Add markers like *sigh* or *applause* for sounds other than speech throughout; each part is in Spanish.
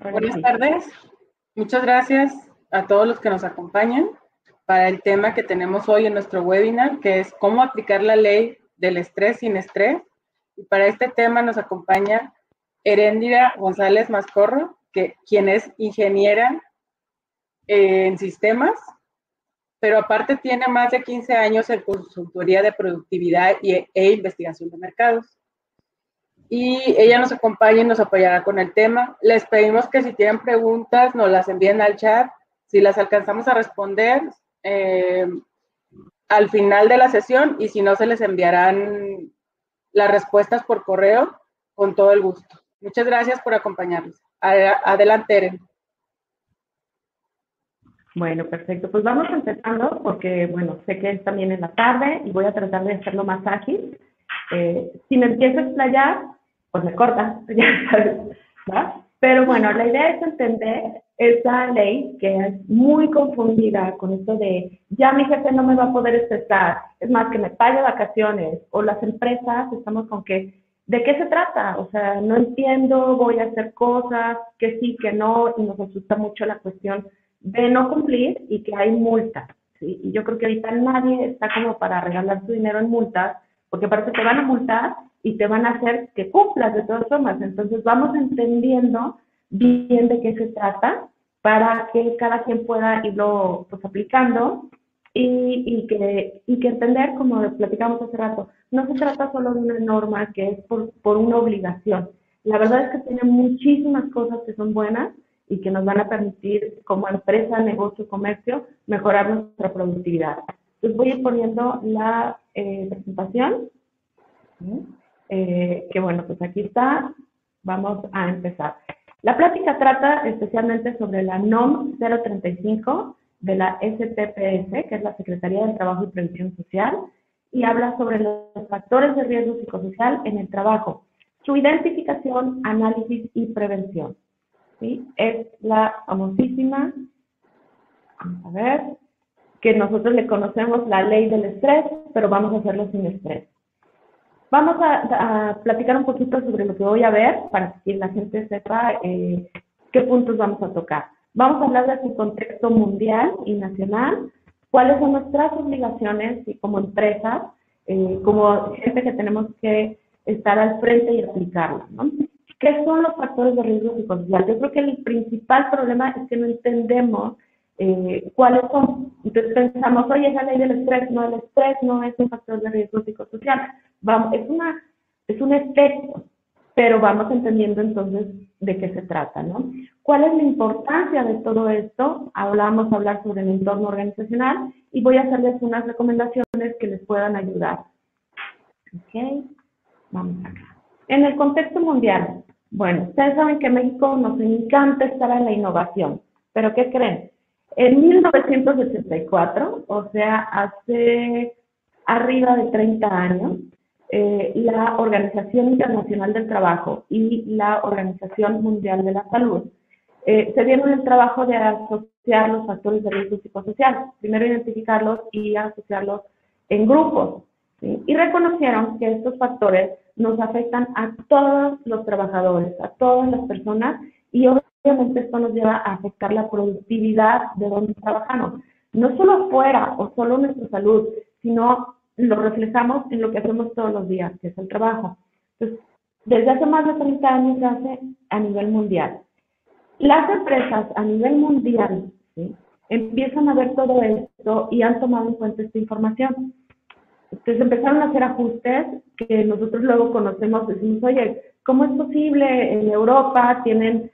Buenas tardes. Muchas gracias a todos los que nos acompañan para el tema que tenemos hoy en nuestro webinar, que es cómo aplicar la ley del estrés sin estrés. Y para este tema nos acompaña Heréndira González Mascorro, que, quien es ingeniera en sistemas, pero aparte tiene más de 15 años en consultoría de productividad y, e investigación de mercados. Y ella nos acompaña y nos apoyará con el tema. Les pedimos que si tienen preguntas nos las envíen al chat. Si las alcanzamos a responder, eh, al final de la sesión y si no, se les enviarán las respuestas por correo con todo el gusto. Muchas gracias por acompañarnos. Adelante, Eren. Bueno, perfecto. Pues vamos empezando porque, bueno, sé que es también en la tarde y voy a tratar de hacerlo más ágil. Eh, si me empiezo a explayar, pues me corta, *laughs* ya. Pero bueno, la idea es entender esa ley que es muy confundida con esto de ya mi jefe no me va a poder estresar, es más que me pague vacaciones o las empresas estamos con que ¿de qué se trata? O sea, no entiendo, voy a hacer cosas que sí, que no y nos asusta mucho la cuestión de no cumplir y que hay multas. Y yo creo que ahorita nadie está como para regalar su dinero en multas, porque parece que van a multar y te van a hacer que cumplas de todas formas. Entonces vamos entendiendo bien de qué se trata para que cada quien pueda irlo pues, aplicando y, y, que, y que entender, como platicamos hace rato, no se trata solo de una norma que es por, por una obligación. La verdad es que tiene muchísimas cosas que son buenas y que nos van a permitir como empresa, negocio, comercio, mejorar nuestra productividad. Les voy a ir poniendo la eh, presentación, eh, que bueno, pues aquí está, vamos a empezar. La plática trata especialmente sobre la NOM 035 de la STPS, que es la Secretaría del Trabajo y Previsión Social, y habla sobre los factores de riesgo psicosocial en el trabajo, su identificación, análisis y prevención. ¿sí? Es la famosísima, vamos a ver, que nosotros le conocemos la ley del estrés, pero vamos a hacerlo sin estrés. Vamos a, platicar un poquito sobre lo que voy a ver para que la gente sepa eh, qué puntos vamos a tocar. Vamos a hablar de su contexto mundial y nacional, cuáles son nuestras obligaciones y como empresas, eh, como gente que tenemos que estar al frente y aplicarlo. ¿no? ¿Qué son los factores de riesgo psicosocial? Yo creo que el principal problema es que no entendemos eh, cuáles son. Entonces pensamos, oye, esa ley del estrés, no, el estrés no es un factor de riesgo psicosocial. Vamos, es, una, es un efecto, pero vamos entendiendo entonces de qué se trata, ¿no? ¿Cuál es la importancia de todo esto? Hablamos hablar sobre el entorno organizacional y voy a hacerles unas recomendaciones que les puedan ayudar. Ok, vamos acá. En el contexto mundial, bueno, ustedes saben que México nos encanta estar en la innovación, pero ¿qué creen? En 1984, o sea, hace arriba de 30 años, eh, la Organización Internacional del Trabajo y la Organización Mundial de la Salud eh, se dieron el trabajo de asociar los factores de riesgo psicosocial, primero identificarlos y asociarlos en grupos. Y reconocieron que estos factores nos afectan a todos los trabajadores, a todas las personas, y obviamente esto nos lleva a afectar la productividad de donde trabajamos. No solo afuera o solo nuestra salud, sino lo reflejamos en lo que hacemos todos los días, que es el trabajo. Entonces, desde hace más de 30 años se hace a nivel mundial. Las empresas a nivel mundial empiezan a ver todo esto y han tomado en cuenta esta información. Entonces empezaron a hacer ajustes que nosotros luego conocemos, decimos, oye, ¿cómo es posible? En Europa tienen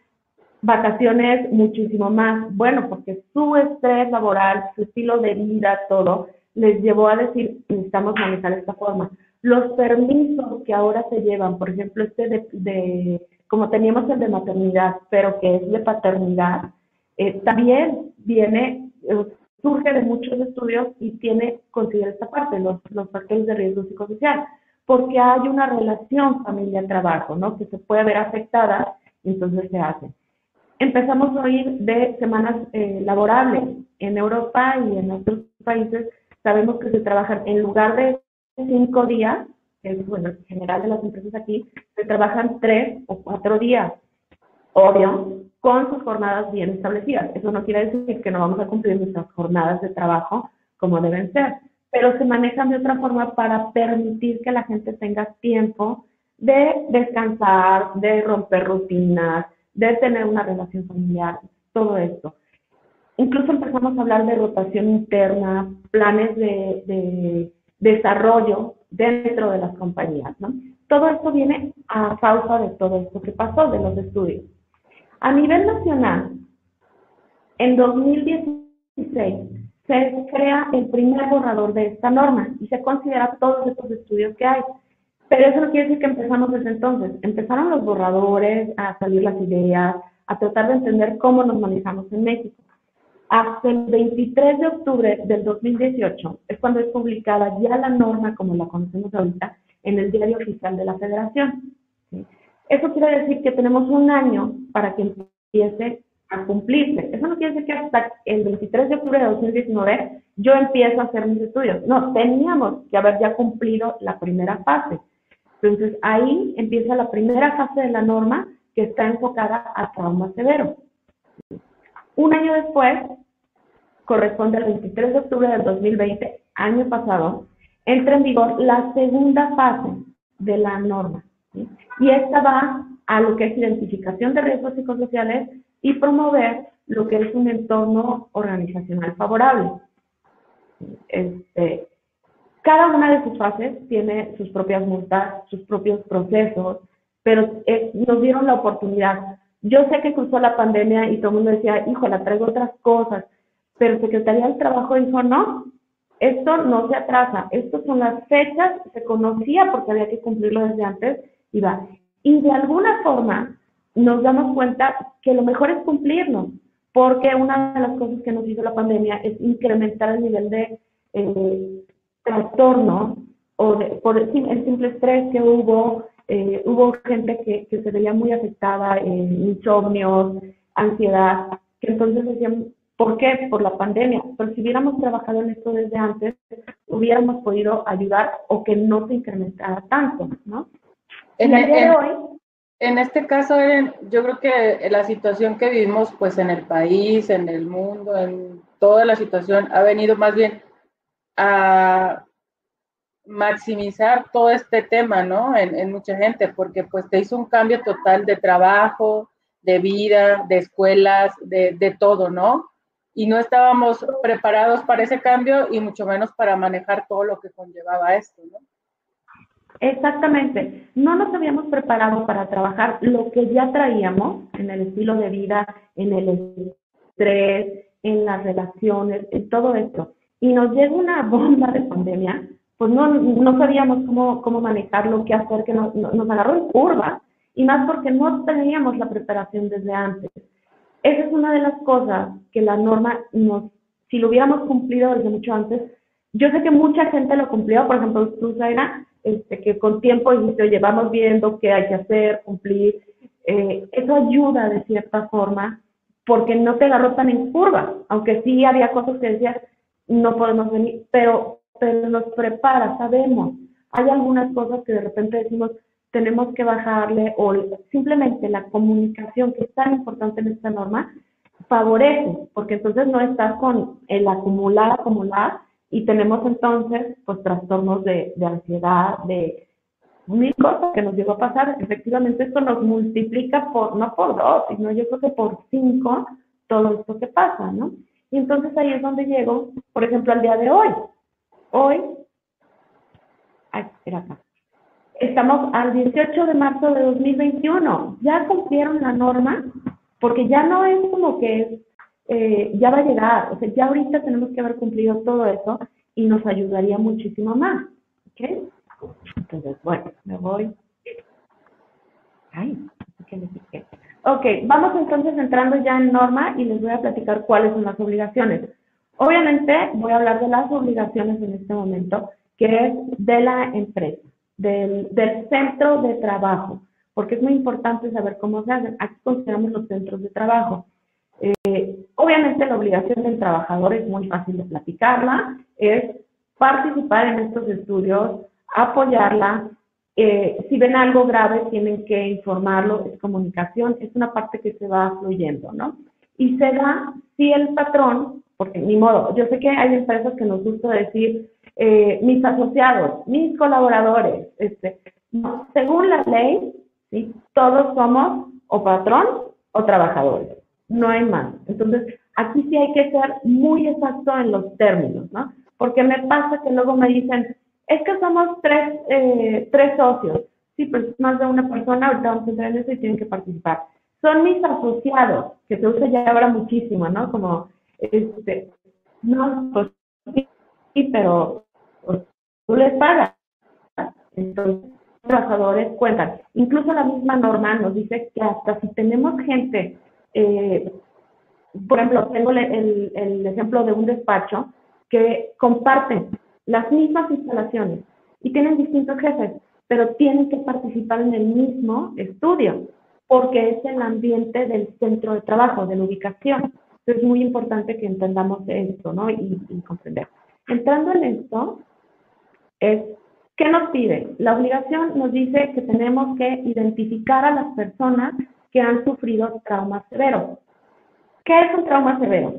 vacaciones muchísimo más. Bueno, porque su estrés laboral, su estilo de vida, todo, les llevó a decir, necesitamos manejar esta forma. Los permisos que ahora se llevan, por ejemplo, este de, como teníamos el de maternidad, pero que es de paternidad, eh, también viene, eh, surge de muchos estudios y tiene, considera esta parte, los, los factores de riesgo psicosocial, porque hay una relación familia-trabajo, ¿no? Que se puede ver afectada, entonces se hace. Empezamos a oír de semanas eh, laborables. En Europa y en otros países sabemos que se trabajan en lugar de cinco días, que es bueno, en general de las empresas aquí, se trabajan tres o cuatro días, obvio, con sus jornadas bien establecidas. Eso no quiere decir que no vamos a cumplir nuestras jornadas de trabajo como deben ser, pero se manejan de otra forma para permitir que la gente tenga tiempo de descansar, de romper rutinas, de tener una relación familiar, todo esto. Incluso empezamos a hablar de rotación interna, planes de, desarrollo dentro de las compañías. ¿no? Todo esto viene a causa de todo esto que pasó, de los estudios. A nivel nacional, en 2016 se crea el primer borrador de esta norma y se considera todos estos estudios que hay. Pero eso no quiere decir que empezamos desde entonces. Empezaron los borradores, a salir las ideas, a tratar de entender cómo nos manejamos en México. Hasta el 23 de octubre del 2018 es cuando es publicada ya la norma, como la conocemos ahorita, en el diario oficial de la Federación. Eso quiere decir que tenemos un año para que empiece a cumplirse. Eso no quiere decir que hasta el 23 de octubre de 2019 yo empiezo a hacer mis estudios. No, teníamos que haber ya cumplido la primera fase. Entonces ahí empieza la primera fase de la norma que está enfocada a trauma severo. Un año después, corresponde al 23 de octubre del 2020, año pasado, entra en vigor la segunda fase de la norma. Y esta va a lo que es identificación de riesgos psicosociales y promover lo que es un entorno organizacional favorable. Este, cada una de sus fases tiene sus propias multas, sus propios procesos, pero eh, nos dieron la oportunidad yo sé que cruzó la pandemia y todo el mundo decía, híjole, traigo otras cosas, pero Secretaría del Trabajo dijo, no, esto no se atrasa, estas son las fechas, se conocía porque había que cumplirlo desde antes y va. Y de alguna forma nos damos cuenta que lo mejor es cumplirlo, porque una de las cosas que nos hizo la pandemia es incrementar el nivel de eh, trastorno o de, por el simple estrés que hubo, eh, hubo gente que, que, se veía muy afectada, en insomnios, ansiedad, que entonces decían, ¿por qué? Por la pandemia. Pero si hubiéramos trabajado en esto desde antes, hubiéramos podido ayudar o que no se incrementara tanto, ¿no? En, el día de hoy, en este caso, yo creo que la situación que vivimos pues en el país, en el mundo, en toda la situación, ha venido más bien a maximizar todo este tema, ¿no? En, mucha gente, porque pues te hizo un cambio total de trabajo, de vida, de escuelas, de, de todo, ¿no? Y no estábamos preparados para ese cambio y mucho menos para manejar todo lo que conllevaba esto, ¿no? Exactamente. No nos habíamos preparado para trabajar lo que ya traíamos en el estilo de vida, en el estrés, en las relaciones, en todo esto. Y nos llega una bomba de pandemia pues no, no sabíamos cómo, cómo manejarlo, qué hacer, que nos, nos agarró en curva, y más porque no teníamos la preparación desde antes. Esa es una de las cosas que la norma nos, si lo hubiéramos cumplido desde mucho antes, yo sé que mucha gente lo cumplió, por ejemplo, tú, Zaira, este, que con tiempo dijiste, oye, vamos viendo qué hay que hacer, cumplir. Eh, eso ayuda de cierta forma, porque no te agarró tan en curva, aunque sí había cosas que decías, no podemos venir, pero pero nos prepara, sabemos. Hay algunas cosas que de repente decimos, tenemos que bajarle o simplemente la comunicación que es tan importante en esta norma favorece, porque entonces no estás con el acumular, acumular y tenemos entonces pues trastornos de, de ansiedad, de mil cosas que nos llegó a pasar. Efectivamente esto nos multiplica por, no por dos, sino yo creo que por cinco todo esto que pasa, ¿no? Y entonces ahí es donde llego, por ejemplo, al día de hoy. Hoy, Estamos al 18 de marzo de 2021. Ya cumplieron la norma, porque ya no es como que eh, ya va a llegar. O sea, ya ahorita tenemos que haber cumplido todo eso y nos ayudaría muchísimo más. ¿Ok? Entonces, bueno, me voy. Ay, ¿qué le dije? Ok, vamos entonces entrando ya en norma y les voy a platicar cuáles son las obligaciones. Obviamente voy a hablar de las obligaciones en este momento, que es de la empresa, del, centro de trabajo, porque es muy importante saber cómo se hacen. Aquí consideramos los centros de trabajo. Eh, obviamente la obligación del trabajador es muy fácil de platicarla, es participar en estos estudios, apoyarla, Eh, si ven algo grave, tienen que informarlo, es comunicación, es una parte que se va fluyendo, ¿no? Y se da si el patrón, porque ni modo, yo sé que hay empresas que nos gusta decir eh, mis asociados, mis colaboradores, este, según la ley, ¿sí? todos somos o patrón o trabajadores, no hay más. Entonces, aquí sí hay que ser muy exacto en los términos, ¿no? Porque me pasa que luego me dicen, es que somos tres, eh, tres socios. Sí, pues más de una persona, ahorita vamos a entrar en eso y tienen que participar. Son mis asociados, que se usa ya ahora muchísimo, ¿no? Como, este, no, pues sí, pero pues, tú les pagas. Entonces, los trabajadores cuentan. Incluso la misma norma nos dice que hasta si tenemos gente, eh, por ejemplo, tengo el, el ejemplo de un despacho que comparten las mismas instalaciones y tienen distintos jefes, pero tienen que participar en el mismo estudio porque es el ambiente del centro de trabajo, de la ubicación. Entonces es muy importante que entendamos esto, ¿no? Y, y comprender. Entrando en esto, es, ¿qué nos pide? La obligación nos dice que tenemos que identificar a las personas que han sufrido trauma severo. ¿Qué es un trauma severo?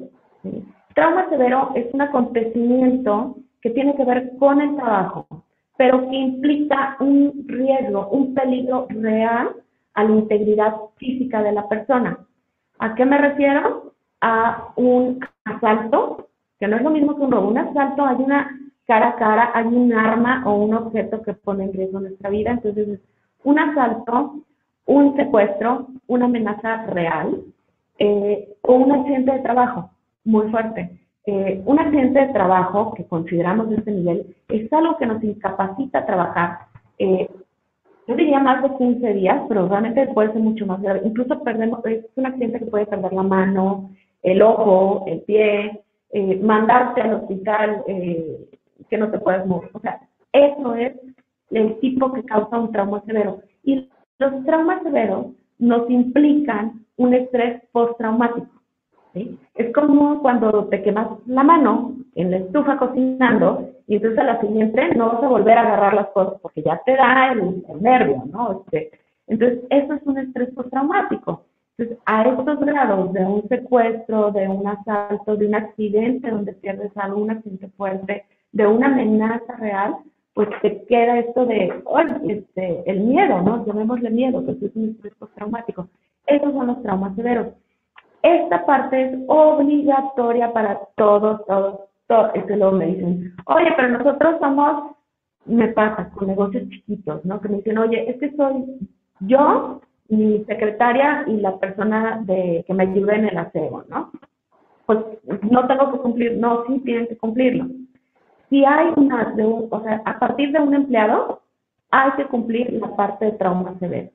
Trauma severo es un acontecimiento que tiene que ver con el trabajo, pero que implica un riesgo, un peligro real a la integridad física de la persona. ¿A qué me refiero? A un asalto, que no es lo mismo que un robo. Un asalto hay una cara a cara, hay un arma o un objeto que pone en riesgo nuestra vida. Entonces, un asalto, un secuestro, una amenaza real eh, o un accidente de trabajo muy fuerte. Eh, un accidente de trabajo que consideramos de este nivel es algo que nos incapacita a trabajar. Eh, yo diría más de 15 días, pero realmente puede ser mucho más grave. Incluso perdemos, es un accidente que puede perder la mano, el ojo, el pie, eh, mandarte al hospital que no te puedes mover. O sea, eso es el tipo que causa un trauma severo. Y los traumas severos nos implican un estrés postraumático. Es como cuando te quemas la mano en la estufa cocinando y entonces a la siguiente no vas a volver a agarrar las cosas porque ya te da el, nervio, ¿no? Este, entonces, eso es un estrés postraumático. Entonces, a estos grados de un secuestro, de un asalto, de un accidente donde pierdes algo, un accidente fuerte, de una amenaza real, pues te queda esto de, este, el miedo, ¿no? Llamémosle miedo, que es un estrés postraumático. Esos son los traumas severos. Esta parte es obligatoria para todos, todos, todos. Es que luego me dicen, oye, pero nosotros somos, me pasa con negocios chiquitos, ¿no? Que me dicen, oye, es que soy yo, mi secretaria y la persona de que me ayude en el aseo, ¿no? Pues no tengo que cumplir, no, sí tienen que cumplirlo. Si hay una, de un, o sea, a partir de un empleado, hay que cumplir la parte de trauma severo.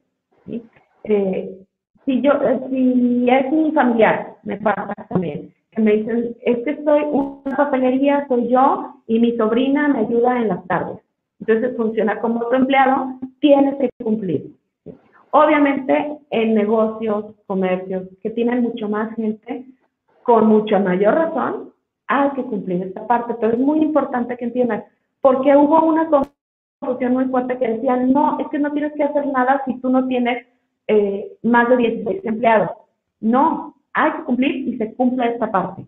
¿sí? Eh, si yo, eh, si es mi familiar, me pasa también, que me dicen, es que soy una papelería, soy yo, y mi sobrina me ayuda en las tardes. Entonces funciona como otro empleado, tienes que cumplir. Obviamente en negocios, comercios, que tienen mucho más gente, con mucha mayor razón, hay que cumplir esta parte. Pero es muy importante que entiendan, porque hubo una confusión muy fuerte que decían, no, es que no tienes que hacer nada si tú no tienes eh, más de 16 empleados. No, hay que cumplir y se cumple esta parte.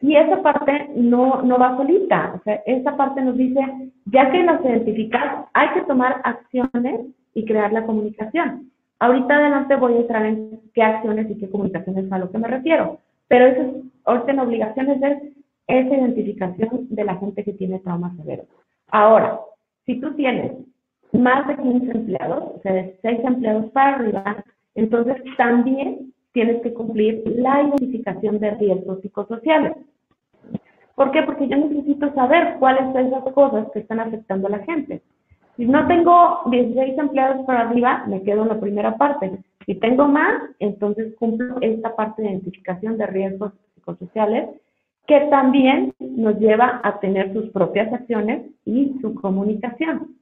Y esa parte no, no va solita, o sea, esa parte nos dice, ya que nos identificamos, hay que tomar acciones y crear la comunicación. Ahorita adelante voy a entrar en qué acciones y qué comunicaciones a lo que me refiero, pero eso es, orden obligación es esa identificación de la gente que tiene trauma severo. Ahora, si tú tienes más de 15 empleados, o sea, de 6 empleados para arriba, entonces también tienes que cumplir la identificación de riesgos psicosociales. ¿Por qué? Porque yo necesito saber cuáles son esas cosas que están afectando a la gente. Si no tengo 16 empleados para arriba, me quedo en la primera parte. Si tengo más, entonces cumplo esta parte de identificación de riesgos psicosociales, que también nos lleva a tener sus propias acciones y su comunicación.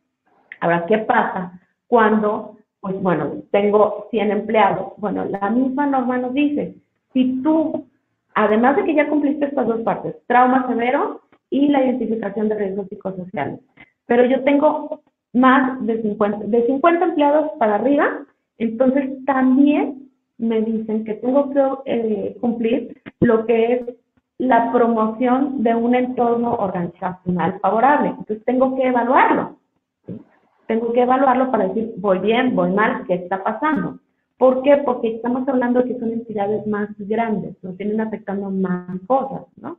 Ahora, ¿qué pasa cuando, pues bueno, tengo 100 empleados? Bueno, la misma norma nos dice, si tú, además de que ya cumpliste estas dos partes, trauma severo y la identificación de riesgos psicosociales, pero yo tengo más de 50, de 50 empleados para arriba, entonces también me dicen que tengo que eh, cumplir lo que es la promoción de un entorno organizacional favorable. Entonces tengo que evaluarlo. Tengo que evaluarlo para decir, voy bien, voy mal, qué está pasando. ¿Por qué? Porque estamos hablando que son entidades más grandes, nos tienen afectando más cosas, ¿no?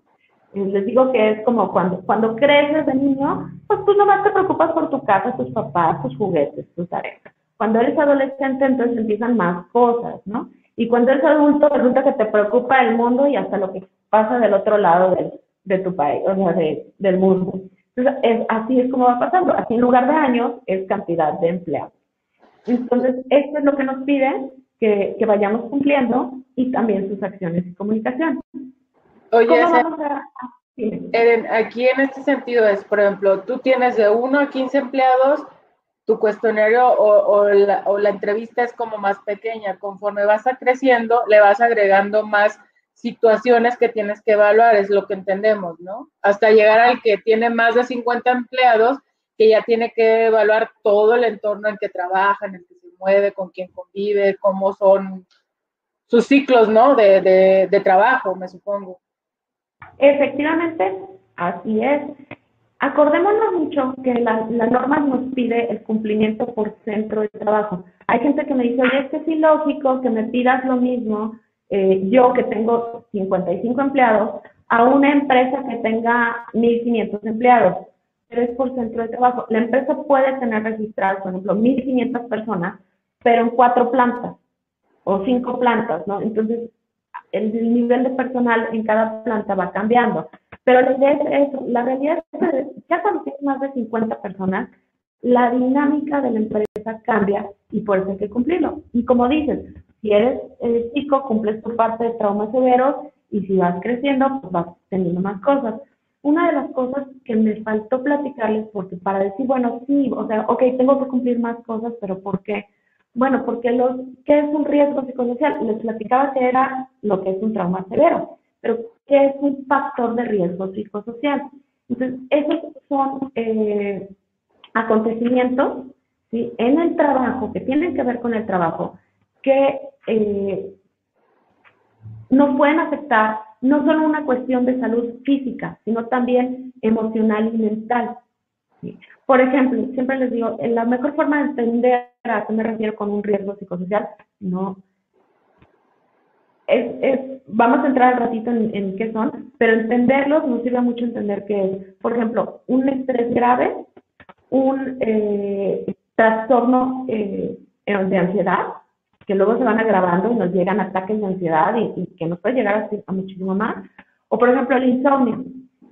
Les digo que es como cuando, cuando creces de niño, pues tú nomás te preocupas por tu casa, tus papás, tus juguetes, tus tareas. Cuando eres adolescente, entonces empiezan más cosas, ¿no? Y cuando eres adulto, resulta que te preocupa el mundo y hasta lo que pasa del otro lado de tu país, o sea, del mundo. Entonces, es, así es como va pasando. Así en lugar de años, es cantidad de empleados. Entonces, esto es lo que nos piden que, que vayamos cumpliendo y también sus acciones y comunicación. Oye, Eren, aquí en este sentido es, por ejemplo, tú tienes de 1 a 15 empleados, tu cuestionario o, o, la, o, la, entrevista es como más pequeña. Conforme vas a creciendo, le vas agregando más situaciones que tienes que evaluar, es lo que entendemos, ¿no? Hasta llegar al que tiene más de 50 empleados, que ya tiene que evaluar todo el entorno en que trabaja, en el que se mueve, con quién convive, cómo son sus ciclos, ¿no? De, de, de trabajo, me supongo. Efectivamente, así es. Acordémonos mucho que la, la, norma nos pide el cumplimiento por centro de trabajo. Hay gente que me dice, oye, es que es ilógico que me pidas lo mismo eh, yo que tengo 55 empleados a una empresa que tenga 1.500 empleados. Pero es por centro de trabajo. La empresa puede tener registradas, por ejemplo, 1.500 personas, pero en cuatro plantas o cinco plantas, ¿no? Entonces, el nivel de personal en cada planta va cambiando. Pero la idea es eso, la realidad es que ya cuando tienes más de 50 personas, la dinámica de la empresa cambia y por eso hay que cumplirlo. Y como dices, si eres eh, chico, cumples tu parte de traumas severos y si vas creciendo, pues vas teniendo más cosas. Una de las cosas que me faltó platicarles, porque para decir, bueno, sí, o sea, ok, tengo que cumplir más cosas, pero ¿por qué? Bueno, porque los, ¿qué es un riesgo psicosocial? Les platicaba que era lo que es un trauma severo, pero ¿qué es un factor de riesgo psicosocial? Entonces, esos son eh, acontecimientos en el trabajo, que tienen que ver con el trabajo, que eh, nos pueden afectar no solo una cuestión de salud física, sino también emocional y mental. Por ejemplo, siempre les digo, la mejor forma de entender a qué me refiero con un riesgo psicosocial, no. Es, es, vamos a entrar al ratito en, en, qué son, pero entenderlos nos sirve mucho entender que es, por ejemplo, un estrés grave, un eh, trastorno eh, de ansiedad, que luego se van agravando y nos llegan ataques de ansiedad y, que nos puede llegar a, a muchísimo más. O, por ejemplo, el insomnio.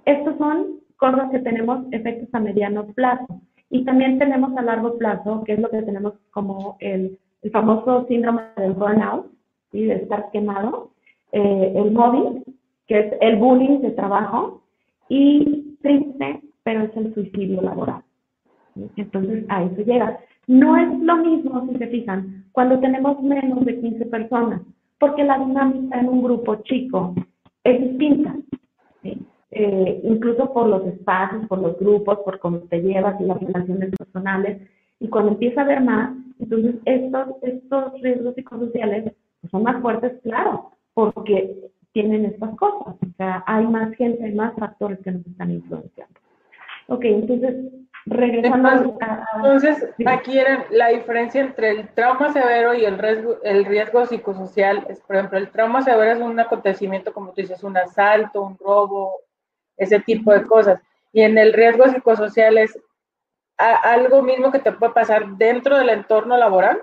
Estos son cosas que tenemos efectos a mediano plazo. Y también tenemos a largo plazo, que es lo que tenemos como el, el famoso síndrome del burnout, de estar quemado, eh, el móvil, que es el bullying de trabajo, y triste, pero es el suicidio laboral. Entonces, a eso llega. No es lo mismo, si se fijan, cuando tenemos menos de 15 personas, porque la dinámica en un grupo chico es distinta. Eh, incluso por los espacios, por los grupos, por cómo te llevas y las relaciones personales. Y cuando empieza a haber más, entonces estos, estos riesgos psicosociales pues, son más fuertes, claro, porque tienen estas cosas. O sea, hay más gente, hay más factores que nos están influenciando. Ok, entonces Regresando entonces, aquí era la diferencia entre el trauma severo y el riesgo, el riesgo psicosocial es, por ejemplo, el trauma severo es un acontecimiento, como tú dices, un asalto, un robo, ese tipo de cosas. Y en el riesgo psicosocial es algo mismo que te puede pasar dentro del entorno laboral.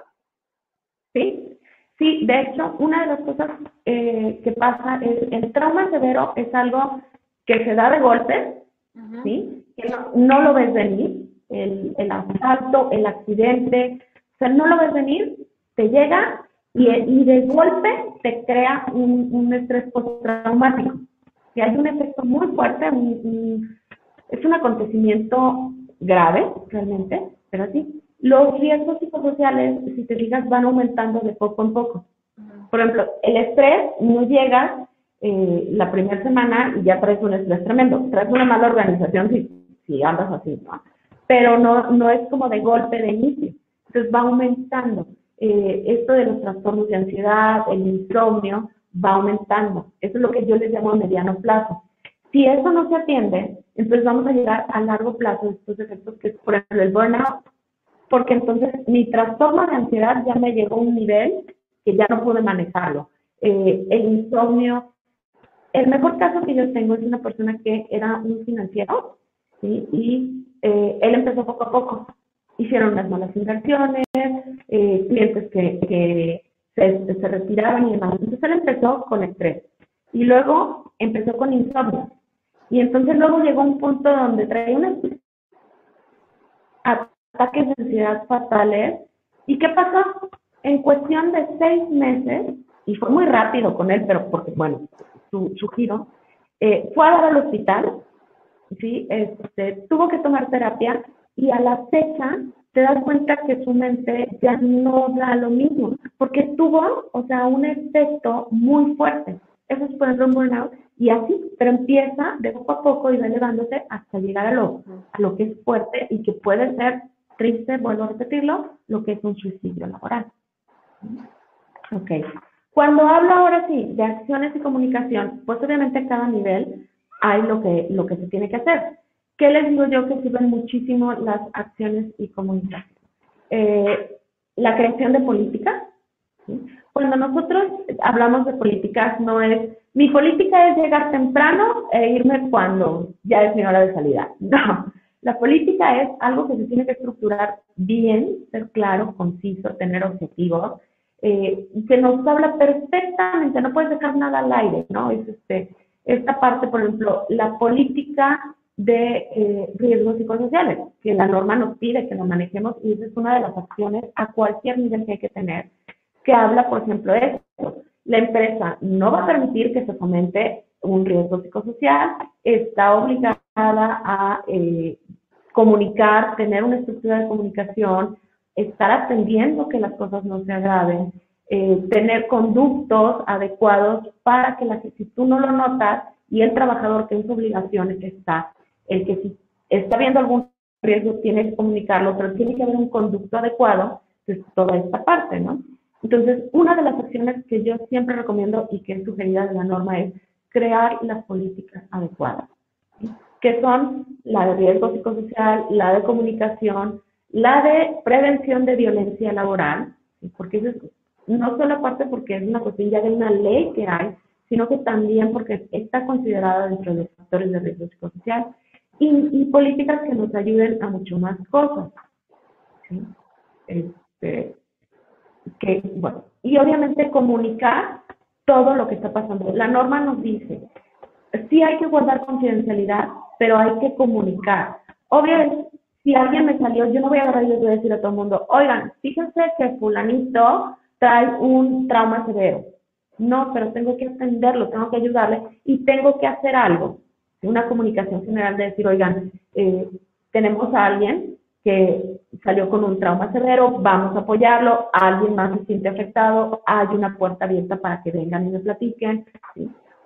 Sí, sí, de hecho, una de las cosas eh, que pasa es el trauma severo es algo que se da de golpe, ¿sí? no, lo ves venir, el, el, asalto, el accidente, o sea, no lo ves venir, te llega y, y de golpe te crea un, un estrés postraumático. Y hay un efecto muy fuerte, es un acontecimiento grave realmente, pero sí. Los riesgos psicosociales, si te fijas, van aumentando de poco en poco. Por ejemplo, el estrés no llega eh, la primera semana y ya traes un estrés tremendo. Traes una mala organización si, si andas así, ¿no? pero no, no es como de golpe de inicio. Entonces va aumentando. Eh, esto de los trastornos de ansiedad, el insomnio, va aumentando. Eso es lo que yo les llamo a mediano plazo. Si eso no se atiende, entonces vamos a llegar a largo plazo a estos efectos que es, por ejemplo, el burnout, porque entonces mi trastorno de ansiedad ya me llegó a un nivel que ya no pude manejarlo. Eh, el insomnio. El mejor caso que yo tengo es una persona que era un financiero ¿sí? y eh, él empezó poco a poco. Hicieron unas malas inversiones, eh, clientes que, que se, se, retiraban y demás. Entonces él empezó con estrés y luego empezó con insomnio. Y entonces luego llegó un punto donde traía unos ataques de ansiedad fatales. ¿Y qué pasó? En cuestión de seis meses, y fue muy rápido con él, pero porque, bueno, su, su giro, eh, fue a dar al hospital, ¿sí? Este, tuvo que tomar terapia y a la fecha te das cuenta que su mente ya no da lo mismo, porque tuvo, o sea, un efecto muy fuerte. Eso es, por ejemplo, un burnout, y así, pero empieza de poco a poco y va elevándose hasta llegar a lo, a lo que es fuerte y que puede ser triste, vuelvo a repetirlo, lo que es un suicidio laboral. Ok. Cuando hablo ahora sí de acciones y comunicación, pues obviamente a cada nivel hay lo que, lo que se tiene que hacer. ¿Qué les digo yo que sirven muchísimo las acciones y comunicación? Eh, la creación de políticas. Cuando nosotros hablamos de políticas, no es, mi política es llegar temprano e irme cuando ya es mi hora de salida. *laughs* No, la política es algo que se tiene que estructurar bien, ser claro, conciso, tener objetivos, eh, que nos habla perfectamente, no puedes dejar nada al aire, ¿no? Es este, esta parte, por ejemplo, la política de eh, riesgos psicosociales, que la norma nos pide que lo manejemos y esa es una de las acciones a cualquier nivel que hay que tener, que habla, por ejemplo, de esto. La empresa no va a permitir que se fomente un riesgo psicosocial, está obligada a eh, comunicar, tener una estructura de comunicación, estar atendiendo que las cosas no se agraven, eh, tener conductos adecuados para que la, si tú no lo notas y el trabajador que en su obligación está, el que si está viendo algún riesgo tiene que comunicarlo, pero tiene que haber un conducto adecuado, pues toda esta parte, ¿no? Entonces, una de las acciones que yo siempre recomiendo y que es sugerida de la norma es crear las políticas adecuadas, que son la de riesgo psicosocial, la de comunicación, la de prevención de violencia laboral, porque eso es, no solo aparte porque es una cuestión ya de una ley que hay, sino que también porque está considerada dentro de los factores de riesgo psicosocial y, políticas que nos ayuden a mucho más cosas. Este, que, bueno, y obviamente comunicar todo lo que está pasando. La norma nos dice, sí hay que guardar confidencialidad, pero hay que comunicar. Obviamente, si alguien me salió, yo no voy a agarrar y voy a decir a todo el mundo, oigan, fíjense que fulanito trae un trauma severo. No, pero tengo que atenderlo, tengo que ayudarle y tengo que hacer algo. Una comunicación general de decir, oigan, eh, tenemos a alguien que salió con un trauma severo, vamos a apoyarlo, alguien más se siente afectado, hay una puerta abierta para que vengan y me platiquen.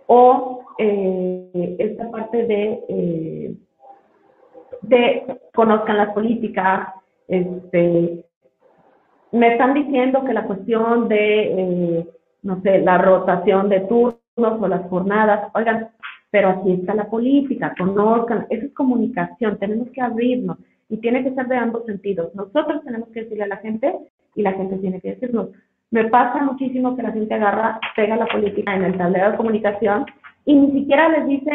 O eh, esta parte de eh, conozcan las políticas, este, me están diciendo que la cuestión de, eh, no sé, la rotación de turnos o las jornadas, oigan, pero aquí está la política, conozcan, eso es comunicación, tenemos que abrirnos y tiene que ser de ambos sentidos. Nosotros tenemos que decirle a la gente y la gente tiene que decirnos. Me pasa muchísimo que la gente agarra, pega la política en el tablero de comunicación y ni siquiera les dice,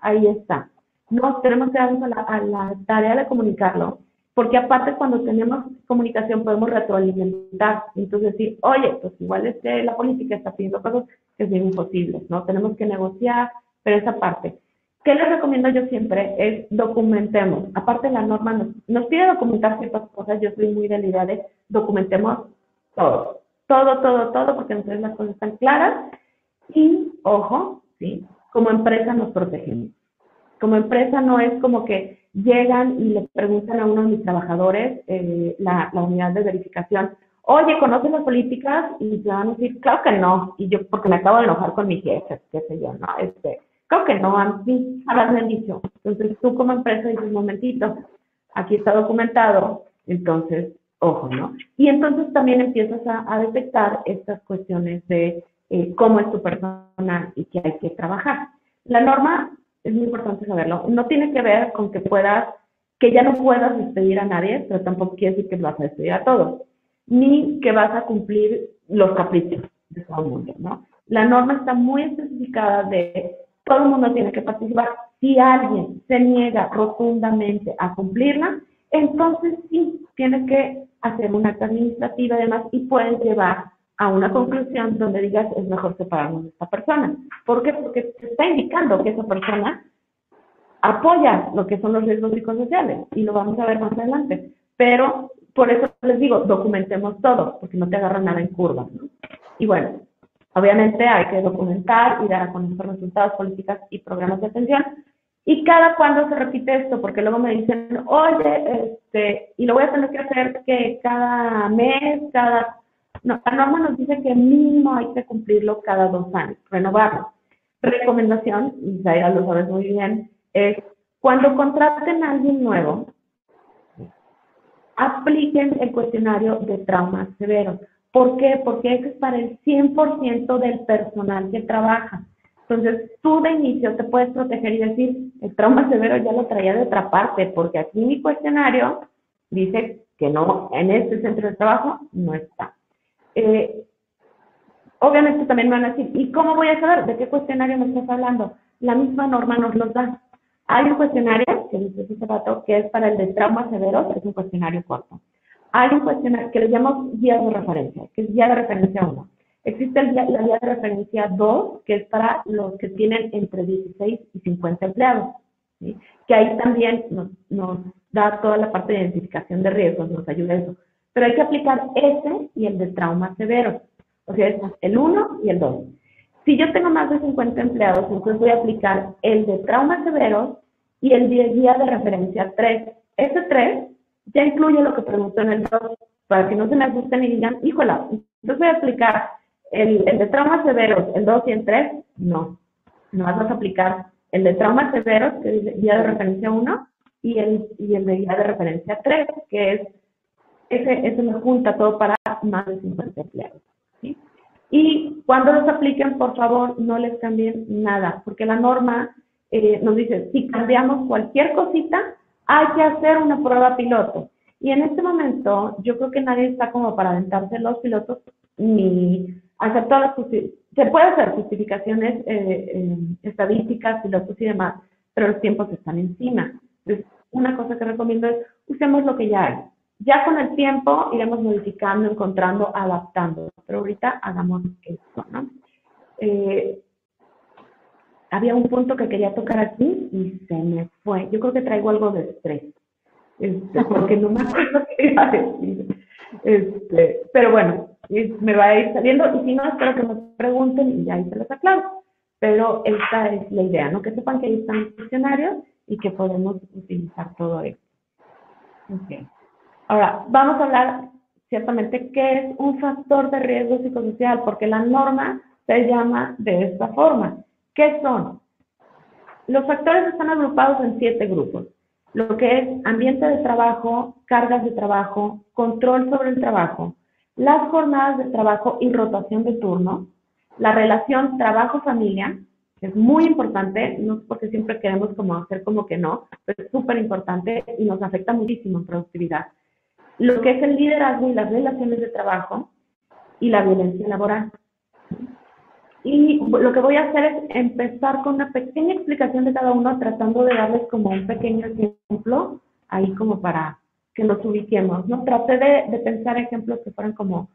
ahí está. No, tenemos que darnos a la, a la tarea de comunicarlo, porque aparte cuando tenemos comunicación podemos retroalimentar, entonces decir, oye, pues igual es que la política está pidiendo cosas que son imposibles, ¿no? Tenemos que negociar, pero esa parte. ¿Qué les recomiendo yo siempre? Es documentemos. Aparte la norma nos, nos pide documentar ciertas cosas, yo soy muy de la idea de documentemos todo, todo, todo, todo, porque entonces las cosas están claras y, ojo, ¿sí? Como empresa nos protegemos. Como empresa no es como que llegan y le preguntan a uno de mis trabajadores, eh, la, unidad de verificación, oye, ¿conoces las políticas? Y se van a decir, claro que no. Y yo, porque me acabo de enojar con mi jefe, qué sé yo, ¿no? Este, claro que no, a mí jamás me han dicho. Entonces tú como empresa dices, un momentito, aquí está documentado, entonces, ojo, ¿no? Y entonces también empiezas a, detectar estas cuestiones de eh, cómo es tu persona y que hay que trabajar. La norma, es muy importante saberlo, no tiene que ver con que puedas, que ya no puedas despedir a nadie, pero tampoco quiere decir que vas a despedir a todos, ni que vas a cumplir los caprichos de todo el mundo, ¿no? La norma está muy especificada de todo el mundo tiene que participar. Si alguien se niega rotundamente a cumplirla, entonces sí, tiene que hacer una acta administrativa además y puedes llevar a una conclusión donde digas es mejor separarnos de esta persona. ¿Por qué? Porque te está indicando que esa persona apoya lo que son los riesgos psicosociales y lo vamos a ver más adelante. Pero por eso les digo, documentemos todo, porque no te agarra nada en curva. Y bueno, Obviamente hay que documentar y dar a conocer resultados, políticas y programas de atención. ¿Y cada cuándo se repite esto? Porque luego me dicen, oye, este, y lo voy a tener que hacer que cada mes, cada... No, la norma nos dice que mínimo hay que cumplirlo cada dos años, renovarlo. Recomendación, y ya lo sabes muy bien, es cuando contraten a alguien nuevo, apliquen el cuestionario de traumas severos. ¿Por qué? Porque es para el 100% del personal que trabaja. Entonces, tú de inicio te puedes proteger y decir, el trauma severo ya lo traía de otra parte, porque aquí mi cuestionario dice que no, en este centro de trabajo no está. Eh, obviamente también me van a decir, ¿y cómo voy a saber de qué cuestionario me estás hablando? La misma norma nos lo da. Hay un cuestionario, que dice ese rato, que es para el de trauma severo, es un cuestionario corto. Hay un cuestionario que le llamamos guía de referencia, que es guía de referencia 1. Existe la guía de referencia 2, que es para los que tienen entre 16 y 50 empleados, que ahí también nos, da toda la parte de identificación de riesgos, nos ayuda eso. Pero hay que aplicar ese y el de trauma severo, o sea, es el 1 y el 2. Si yo tengo más de 50 empleados, entonces voy a aplicar el de trauma severo y el de guía de referencia 3. Ese 3 ya incluye lo que preguntó en el 2, para que no se me asusten y digan, híjola, entonces voy a aplicar el, el de traumas severos, el 2 y el 3, no. No vas a aplicar el de traumas severos, que es guía de referencia 1, y el, y el de guía de referencia 3, que es, ese, ese me junta todo para más de 50 empleados. ¿sí? Y cuando los apliquen, por favor, no les cambien nada, porque la norma eh, nos dice, si cambiamos cualquier cosita, hay que hacer una prueba piloto. Y en este momento yo creo que nadie está como para aventarse los pilotos ni hacer todas las se puede hacer justificaciones eh, eh, estadísticas, pilotos y demás, pero los tiempos están encima. Entonces, una cosa que recomiendo es usemos lo que ya hay. Ya con el tiempo iremos modificando, encontrando, adaptando, pero ahorita hagamos esto, ¿no? Eh, había un punto que quería tocar aquí y se me fue. Yo creo que traigo algo de estrés, este, *laughs* porque no me acuerdo qué iba a decir. Este, pero bueno, me va a ir saliendo y si no, espero que me pregunten y ya ahí se los aclaro. Pero esta es la idea, ¿no? Que sepan que ahí están los cuestionarios y que podemos utilizar todo esto. Okay. Ahora, vamos a hablar ciertamente qué es un factor de riesgo psicosocial, porque la norma se llama de esta forma. ¿Qué son? Los factores están agrupados en siete grupos. Lo que es ambiente de trabajo, cargas de trabajo, control sobre el trabajo, las jornadas de trabajo y rotación de turno, la relación trabajo-familia, que es muy importante, no porque siempre queremos como hacer como que no, pero es súper importante y nos afecta muchísimo en productividad. Lo que es el liderazgo y las relaciones de trabajo y la violencia laboral. Y lo que voy a hacer es empezar con una pequeña explicación de cada uno, tratando de darles como un pequeño ejemplo, ahí como para que nos ubiquemos, ¿no? Traté de, pensar ejemplos que fueran como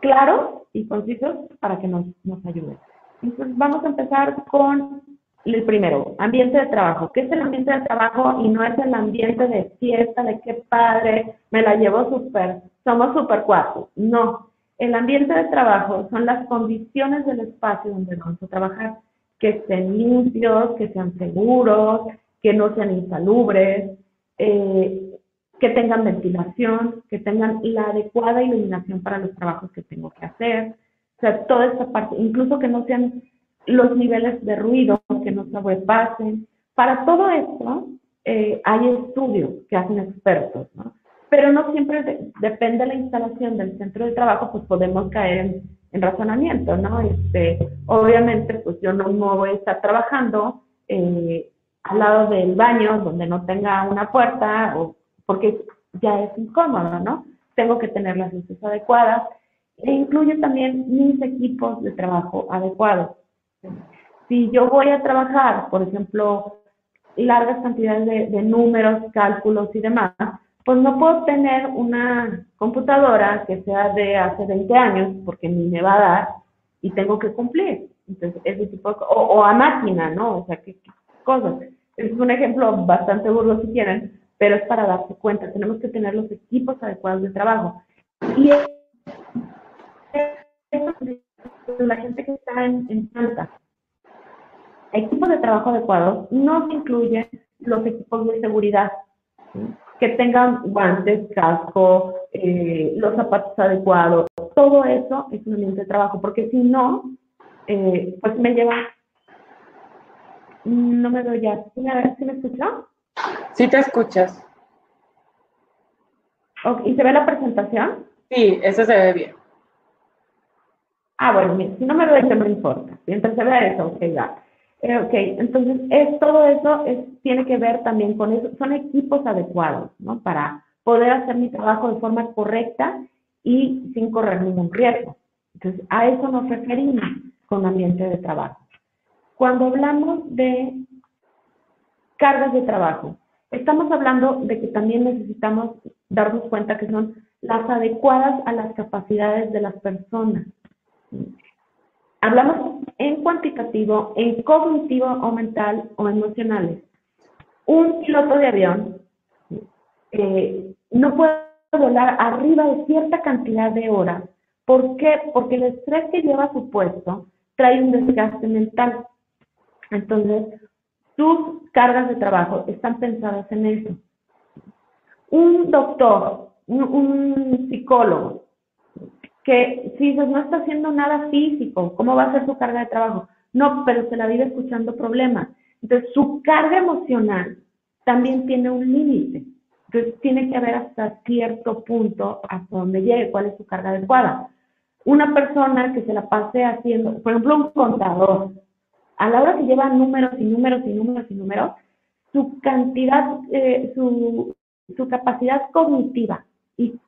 claros y concisos para que nos, nos ayuden. Entonces, vamos a empezar con el primero, ambiente de trabajo. ¿Qué es el ambiente de trabajo? Y no es el ambiente de fiesta, de qué padre, me la llevo súper, somos súper cuatro. No, el ambiente de trabajo son las condiciones del espacio donde vamos a trabajar, que estén limpios, que sean seguros, que no sean insalubres, eh, que tengan ventilación, que tengan la adecuada iluminación para los trabajos que tengo que hacer. O sea, toda esta parte, incluso que no sean los niveles de ruido, que no se sobrepasen. Para todo esto, eh, hay estudios que hacen expertos, ¿no? Pero no siempre depende de la instalación del centro de trabajo, pues podemos caer en, en razonamiento, ¿no? Este, obviamente, pues yo no, no voy a estar trabajando eh, al lado del baño donde no tenga una puerta, o porque ya es incómodo, ¿no? Tengo que tener las luces adecuadas e incluye también mis equipos de trabajo adecuados. Si yo voy a trabajar, por ejemplo, largas cantidades de, de números, cálculos y demás, pues no puedo tener una computadora que sea de hace 20 años porque ni me va a dar y tengo que cumplir. Entonces, ese tipo de, o, a máquina, ¿no? O sea, ¿qué, cosas. Es un ejemplo bastante burdo si quieren, pero es para darse cuenta. Tenemos que tener los equipos adecuados de trabajo. Y la gente que está en, en planta, equipos de trabajo adecuados no se incluyen los equipos de seguridad. Que tengan guantes, casco, eh, los zapatos adecuados, todo eso es un ambiente de trabajo, porque si no, eh, pues me lleva no me doy ya. ¿Sí me, ¿sí me escuchó? Sí te escuchas. ¿Y se ve la presentación? Sí, eso se ve bien. Ah, bueno, mira, si no me doy, no me importa. Mientras se ve eso, ok, ya. Eh, ok, entonces es, todo eso es, tiene que ver también con eso. Son equipos adecuados, ¿no? Para poder hacer mi trabajo de forma correcta y sin correr ningún riesgo. Entonces, a eso nos referimos con ambiente de trabajo. Cuando hablamos de cargas de trabajo, estamos hablando de que también necesitamos darnos cuenta que son las adecuadas a las capacidades de las personas. Hablamos en cuantitativo, en cognitivo o mental o emocionales. Un piloto de avión eh, no puede volar arriba de cierta cantidad de horas. ¿Por qué? Porque el estrés que lleva a su puesto trae un desgaste mental. Entonces, tus cargas de trabajo están pensadas en eso. Un doctor, un, psicólogo, que si dices, no está haciendo nada físico, ¿cómo va a ser su carga de trabajo? No, pero se la vive escuchando problemas. Entonces, su carga emocional también tiene un límite. Entonces, tiene que haber hasta cierto punto hasta donde llegue, cuál es su carga adecuada. Una persona que se la pase haciendo, por ejemplo, un contador, a la hora que lleva números y números y números y números, su cantidad, eh, su, su capacidad cognitiva y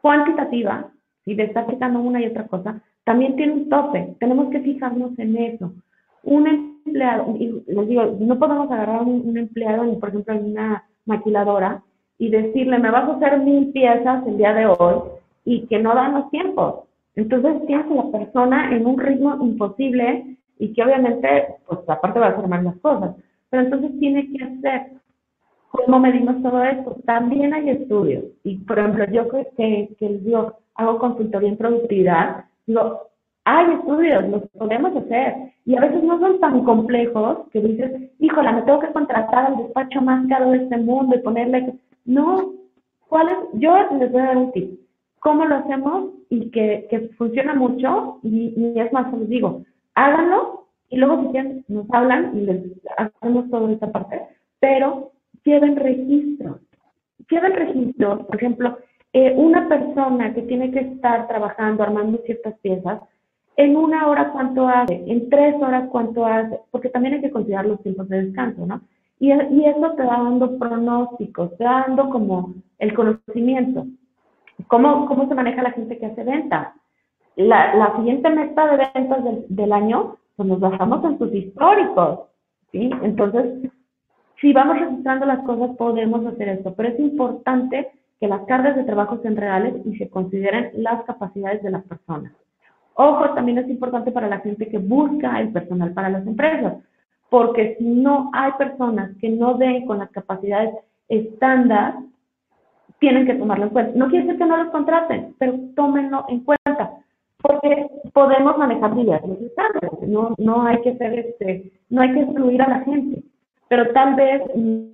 cuantitativa, y de estar quitando una y otra cosa, también tiene un tope. Tenemos que fijarnos en eso. Un empleado, y les digo, no podemos agarrar un, un empleado, por ejemplo, en una maquiladora, y decirle, me vas a hacer mil piezas el día de hoy, y que no dan los tiempos. Entonces tienes a la persona en un ritmo imposible y que obviamente, pues aparte va a hacer mal las cosas. Pero entonces tiene que hacer. ¿Cómo medimos todo esto? También hay estudios. Y por ejemplo, yo que, que yo hago consultoría en productividad, digo, hay estudios, los podemos hacer. Y a veces no son tan complejos que dices, híjola, me tengo que contratar al despacho más caro de este mundo y ponerle. No, ¿cuál es? Yo les voy a dar un tip. ¿Cómo lo hacemos? Y que, que funciona mucho. Y, y es más, les digo, háganlo y luego si quieren nos hablan y les hacemos toda esta parte, pero lleven registro. Lleven registro, por ejemplo, eh, una persona que tiene que estar trabajando, armando ciertas piezas, en una hora cuánto hace, en tres horas cuánto hace, porque también hay que considerar los tiempos de descanso, ¿no? Y, y eso te va dando pronósticos, te va dando como el conocimiento. ¿Cómo, cómo se maneja la gente que hace ventas? la, la siguiente meta de ventas del, del, año, pues nos basamos en sus históricos, ¿sí? Entonces, si vamos registrando las cosas, podemos hacer esto, pero es importante que las cargas de trabajo sean reales y se consideren las capacidades de las personas. Ojo, también es importante para la gente que busca el personal para las empresas, porque si no hay personas que no den con las capacidades estándar, tienen que tomarlo en cuenta. No quiere decir que no los contraten, pero tómenlo en cuenta porque podemos manejar diversos estándares, no, no hay que ser este, no hay que excluir a la gente, pero tal vez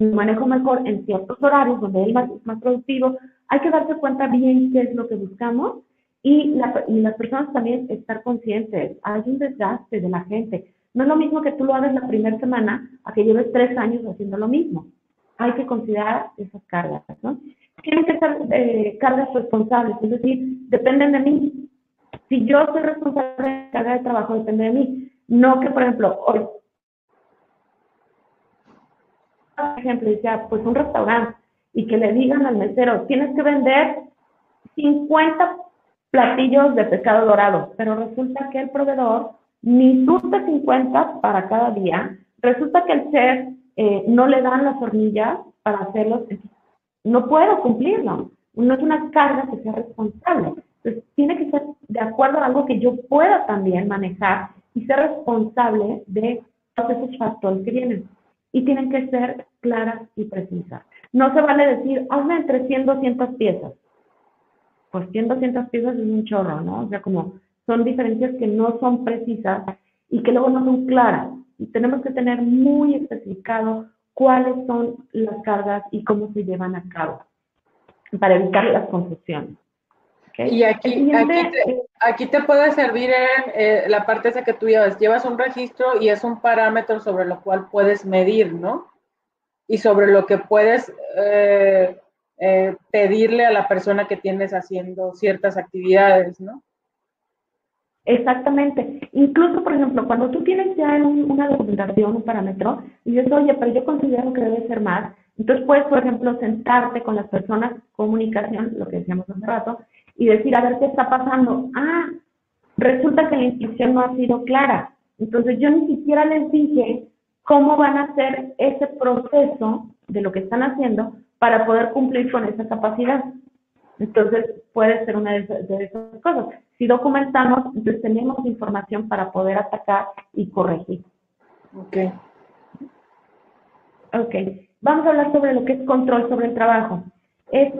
manejo mejor en ciertos horarios donde es más, más productivo, hay que darse cuenta bien qué es lo que buscamos y, la, y las personas también estar conscientes, hay un desgaste de la gente, no es lo mismo que tú lo hagas la primera semana a que lleves tres años haciendo lo mismo. hay que considerar esas cargas, ¿no? Tienen que ser eh, cargas responsables, es decir, dependen de mí. Si yo soy responsable de la carga de trabajo, depende de mí. No que, por ejemplo, hoy, por ejemplo, decía, pues un restaurante, y que le digan al mesero, tienes que vender 50 platillos de pescado dorado, pero resulta que el proveedor ni surte 50 para cada día, resulta que el chef eh, no le dan las hornillas para hacerlos, no puedo cumplirlo, no es una carga que sea responsable. Tiene que ser de acuerdo a algo que yo pueda también manejar y ser responsable de todos esos factores que vienen. Y tienen que ser claras y precisas. No se vale decir, hazme entre 100, 200 piezas. Pues 100, 200 piezas es un chorro, ¿no? O sea, como son diferencias que no son precisas y que luego no son claras. Y tenemos que tener muy especificado cuáles son las cargas y cómo se llevan a cabo para evitar las confusiones. Y aquí, aquí, te, puede servir en eh, la parte esa que tú llevas. Llevas un registro y es un parámetro sobre lo cual puedes medir, ¿no? Y sobre lo que puedes eh, eh, pedirle a la persona que tienes haciendo ciertas actividades, ¿no? Exactamente. Incluso, por ejemplo, cuando tú tienes ya una documentación, un parámetro, y dices, oye, pero yo considero que debe ser más, entonces puedes, por ejemplo, sentarte con las personas, comunicación, lo que decíamos hace rato, y decir, a ver qué está pasando. Ah, resulta que la instrucción no ha sido clara. Entonces yo ni siquiera les dije cómo van a hacer ese proceso de lo que están haciendo para poder cumplir con esa capacidad. Entonces puede ser una de esas, cosas. Si documentamos, entonces tenemos información para poder atacar y corregir. Ok. Ok. Vamos a hablar sobre lo que es control sobre el trabajo. Es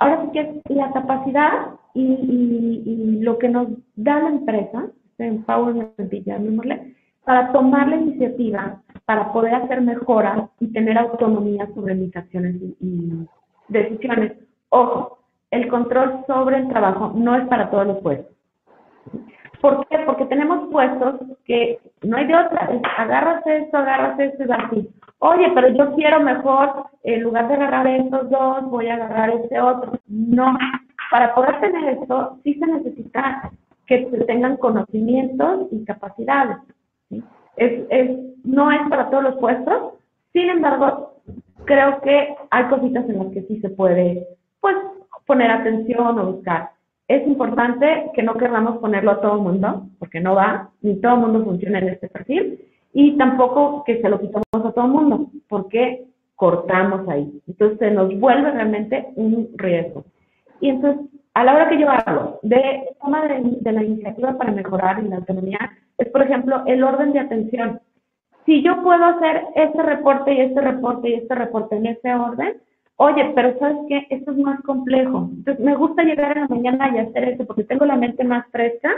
Ahora sí que es la capacidad y, lo que nos da la empresa, este empowerment, llamémosle, para tomar la iniciativa, para poder hacer mejoras y tener autonomía sobre mis acciones y, decisiones. Ojo, el control sobre el trabajo no es para todos los puestos. ¿Por qué? Porque tenemos puestos que no hay de otra, es agarras esto, agarras esto y así. Oye, pero yo quiero mejor, en lugar de agarrar estos dos, voy a agarrar este otro. No, para poder tener esto, sí se necesita que se tengan conocimientos y capacidades. Es, no es para todos los puestos, sin embargo, creo que hay cositas en las que sí se puede, pues, poner atención o buscar. Es importante que no queramos ponerlo a todo el mundo, porque no va, ni todo el mundo funciona en este perfil, y tampoco que se lo quitamos a todo el mundo, porque cortamos ahí. Entonces se nos vuelve realmente un riesgo. Y entonces, a la hora que yo hablo de toma de, la iniciativa para mejorar la autonomía, es por ejemplo el orden de atención. Si yo puedo hacer este reporte y este reporte y este reporte en ese orden, oye, pero ¿sabes qué? Esto es más complejo. Entonces, me gusta llegar en la mañana y hacer eso porque tengo la mente más fresca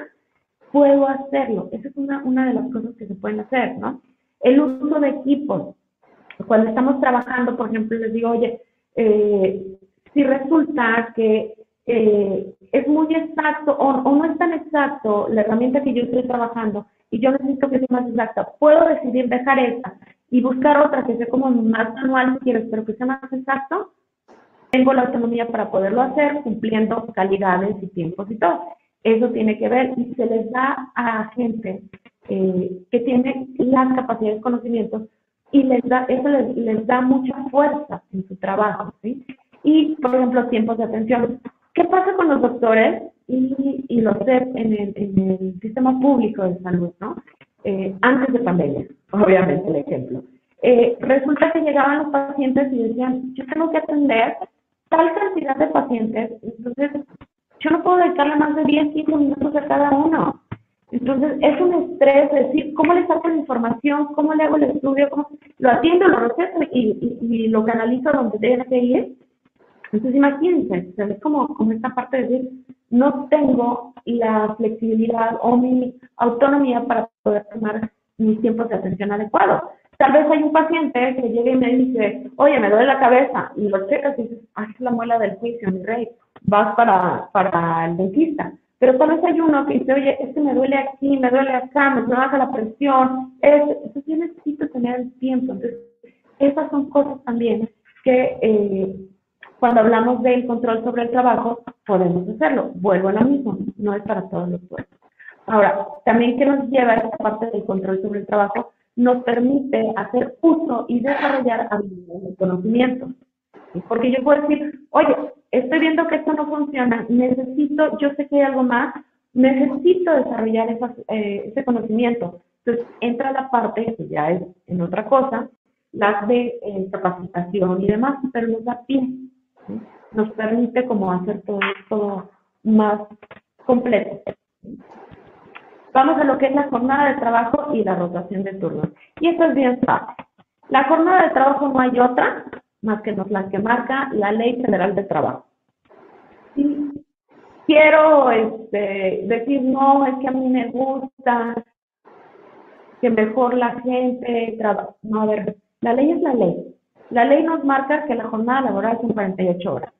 puedo hacerlo. Esa es una, una de las cosas que se pueden hacer, ¿no? El uso de equipos. Cuando estamos trabajando, por ejemplo, les digo, oye, eh, si resulta que eh, es muy exacto o, o, no es tan exacto la herramienta que yo estoy trabajando y yo necesito que sea más exacta, puedo decidir dejar esa y buscar otra que sea como más manual si quieres, pero que sea más exacto. Tengo la autonomía para poderlo hacer cumpliendo calidades y tiempos y todo. Eso tiene que ver y se les da a gente eh, que tiene las capacidades conocimientos y les da, eso les, da mucha fuerza en su trabajo. ¿sí? Y, por ejemplo, tiempos de atención. ¿Qué pasa con los doctores y, y los sé en el, en el sistema público de salud, ¿no? Eh, antes de pandemia, obviamente el ejemplo. Eh, resulta que llegaban los pacientes y decían, yo tengo que atender tal cantidad de pacientes, entonces yo no puedo dedicarle más de 10, 15 minutos a cada uno. Entonces, es un estrés decir, ¿cómo le saco la información? ¿Cómo le hago el estudio? Lo atiendo, lo receto y, y, lo canalizo donde tenga que ir. Entonces, imagínense, es como, como esta parte de decir, no tengo la flexibilidad o mi autonomía para poder tomar mis tiempos de atención adecuados. Tal vez hay un paciente que llegue y me dice, oye, me duele la cabeza, y lo checas y dices, ah, es la muela del juicio, mi rey vas para, para el dentista. Pero tal vez hay uno que dice, oye, este me duele aquí, me duele acá, me baja la presión. Entonces yo necesito tener el tiempo. Entonces, esas son cosas también que eh, cuando hablamos del control sobre el trabajo, podemos hacerlo. Vuelvo a lo mismo, no es para todos los puestos. Ahora, también que nos lleva esta parte del control sobre el trabajo, nos permite hacer uso y desarrollar habilidades conocimientos. Porque yo puedo decir, oye, estoy viendo que esto no funciona, necesito, yo sé que hay algo más, necesito desarrollar eh, ese conocimiento. Entonces, entra la parte, que ya es en otra cosa, las de eh, capacitación y demás, pero nos da pie, nos permite como hacer todo, todo más completo. Vamos a lo que es la jornada de trabajo y la rotación de turnos. Y esto es bien fácil. La jornada de trabajo no hay otra más que nos la que marca la Ley Federal de Trabajo. Quiero este, decir, no, es que a mí me gusta que mejor la gente trabaja. No, a ver, la ley es la ley. La ley nos marca que la jornada laboral son 48 horas.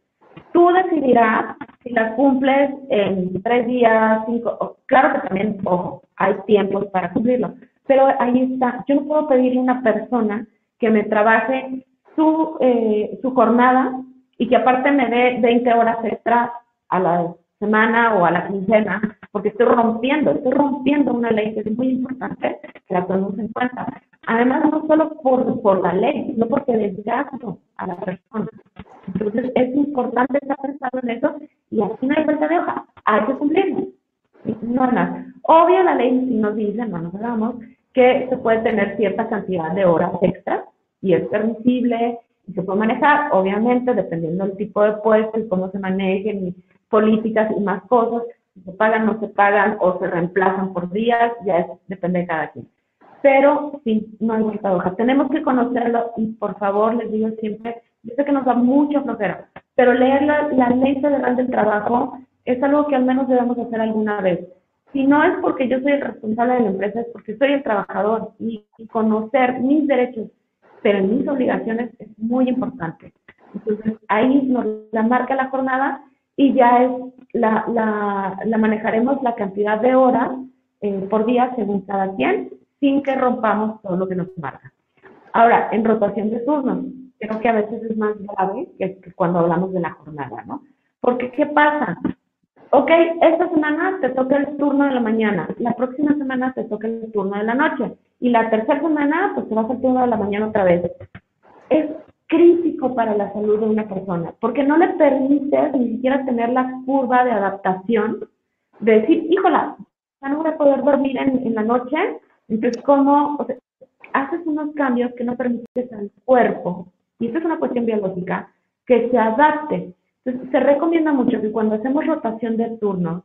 Tú decidirás si las cumples en tres días, cinco. Claro que también, ojo, hay tiempos para cumplirlo. Pero ahí está. Yo no puedo pedirle a una persona que me trabaje su, eh, su jornada y que aparte me dé 20 horas extra a la semana o a la quincena, porque estoy rompiendo, estoy rompiendo una ley que es muy importante que la tomemos en cuenta. Además, no solo por, por la ley, sino porque desgasto a la persona. Entonces, es importante estar pensando en eso y aquí no hay vuelta de hoja, hay que cumplirlo. No nada. Obvio, la ley nos dice, no nos hagamos, que se puede tener cierta cantidad de horas extras y es permisible y se puede manejar, obviamente, dependiendo del tipo de puesto y cómo se manejen y políticas y más cosas, se pagan, no se pagan o se reemplazan por días, ya es, depende de cada quien. Pero sí, no hay mucha hoja. Tenemos que conocerlo y por favor, les digo siempre, yo sé que nos da mucha flojera, pero leer la, la ley federal del trabajo es algo que al menos debemos hacer alguna vez. Si no es porque yo soy el responsable de la empresa, es porque soy el trabajador y, y conocer mis derechos, pero mis obligaciones es muy importante. Entonces, ahí nos la marca la jornada y ya es la, la, manejaremos la cantidad de horas eh, por día según cada quien, sin que rompamos todo lo que nos marca. Ahora, en rotación de turnos, creo que a veces es más grave que, cuando hablamos de la jornada, ¿no? Porque, ¿qué pasa? Ok, esta semana te toca el turno de la mañana, la próxima semana te toca el turno de la noche, y la tercera semana, pues te vas al turno de la mañana otra vez. Es crítico para la salud de una persona, porque no le permite ni siquiera tener la curva de adaptación de decir, híjola, ya no voy a poder dormir en, la noche, entonces cómo, o sea, haces unos cambios que no permites al cuerpo, y esto es una cuestión biológica, que se adapte. Entonces, se recomienda mucho que cuando hacemos rotación de turnos,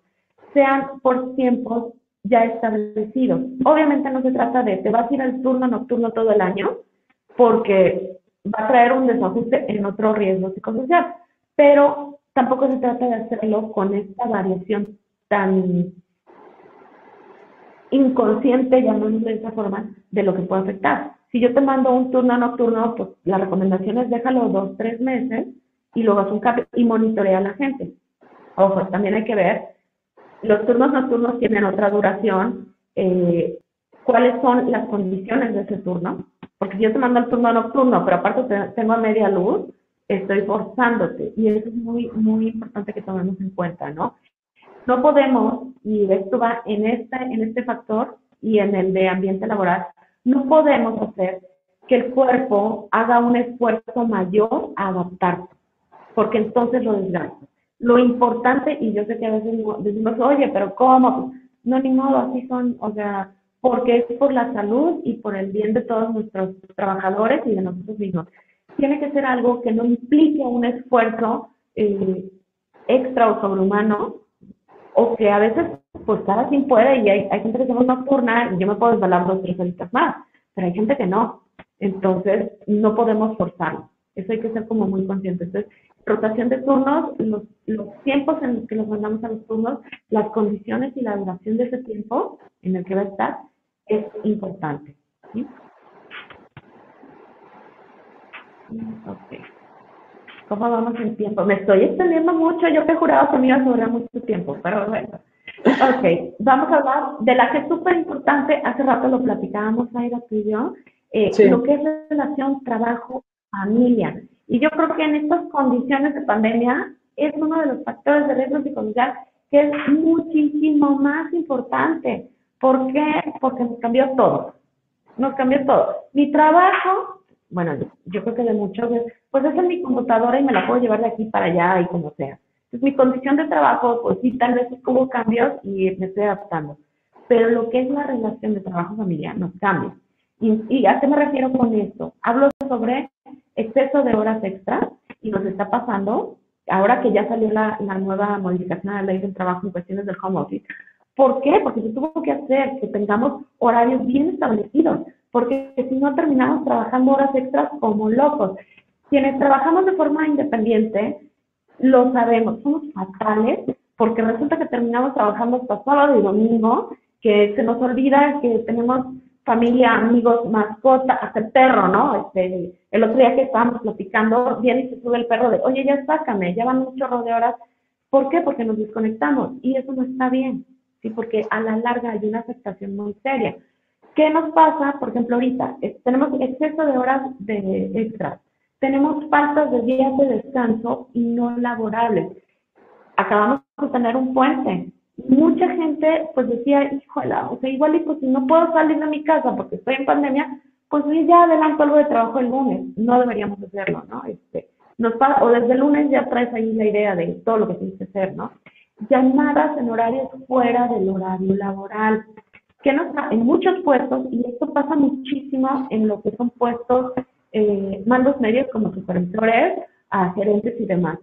sean por tiempos ya establecidos. Obviamente no se trata de, te vas a ir al turno nocturno todo el año, porque va a traer un desajuste en otro riesgo psicosocial. Pero tampoco se trata de hacerlo con esta variación tan inconsciente, llamémoslo de esa forma, de lo que puede afectar. Si yo te mando un turno nocturno, pues la recomendación es déjalo dos, tres meses y luego haz un cambio y monitorea a la gente. Ojo, también hay que ver, los turnos nocturnos tienen otra duración, eh, cuáles son las condiciones de ese turno, porque si yo te mando el turno nocturno, pero aparte tengo a media luz, estoy forzándote. Y eso es muy, muy importante que tomemos en cuenta, ¿no? No podemos, y esto va en este, en este factor y en el de ambiente laboral, no podemos hacer que el cuerpo haga un esfuerzo mayor a adaptarse, porque entonces lo desgasta. Lo importante, y yo sé que a veces decimos, oye, pero ¿cómo? No, ni modo, así son, o sea, porque es por la salud y por el bien de todos nuestros trabajadores y de nosotros mismos. Tiene que ser algo que no implique un esfuerzo eh, extra o sobrehumano, o que a veces, pues cada quien puede, y hay, hay gente que hacemos nocturna, y yo me puedo desvelar dos tres horitas más, pero hay gente que no. Entonces, no podemos forzarlo. Eso hay que ser como muy conscientes. Entonces, rotación de turnos, los, los tiempos en los que nos mandamos a los turnos, las condiciones y la duración de ese tiempo en el que va a estar, es importante. ¿sí? Ok. ¿Cómo vamos en tiempo? Me estoy extendiendo mucho, yo te juraba que me iba a sobrar mucho tiempo, pero bueno. Ok, vamos a hablar de la que es súper importante, hace rato lo platicábamos, Aida, tú y yo, eh, lo que es relación trabajo-familia. Y yo creo que en estas condiciones de pandemia es uno de los factores de riesgo psicosocial que es muchísimo más importante. ¿Por qué? Porque nos cambió todo. Nos cambió todo. Mi trabajo, bueno, yo, creo que de muchos, pues es en mi computadora y me la puedo llevar de aquí para allá y como sea. Entonces, mi condición de trabajo, pues sí, tal vez hubo cambios y me estoy adaptando. Pero lo que es la relación de trabajo familiar nos cambia. ¿Y, y a qué me refiero con esto? Hablo sobre exceso de horas extras y nos está pasando ahora que ya salió la, nueva modificación a la ley del trabajo en cuestiones del home office. ¿Por qué? Porque se tuvo que hacer que tengamos horarios bien establecidos, porque si no terminamos trabajando horas extras como locos. Quienes trabajamos de forma independiente, lo sabemos, somos fatales, porque resulta que terminamos trabajando hasta sábado y domingo, que se nos olvida que tenemos familia, amigos, mascota, hasta perro, ¿no? Este, el otro día que estábamos platicando, viene y se sube el perro de, oye, ya sácame, ya van un chorro de horas. ¿Por qué? Porque nos desconectamos y eso no está bien, ¿sí? Porque a la larga hay una afectación muy seria. ¿Qué nos pasa? Por ejemplo, ahorita tenemos exceso de horas de extras, tenemos faltas de días de descanso y no laborables. Acabamos de tener un puente, mucha gente pues decía, híjola, o sea, igual y pues si no puedo salir de mi casa porque estoy en pandemia, pues ya adelanto algo de trabajo el lunes. No deberíamos hacerlo, ¿no? Este, nos pasa, o desde el lunes ya traes ahí la idea de todo lo que tienes que hacer, ¿no? Llamadas en horarios fuera del horario laboral. Que no en muchos puestos, y esto pasa muchísimo en lo que son puestos, eh, mandos medios como supervisores, a gerentes y demás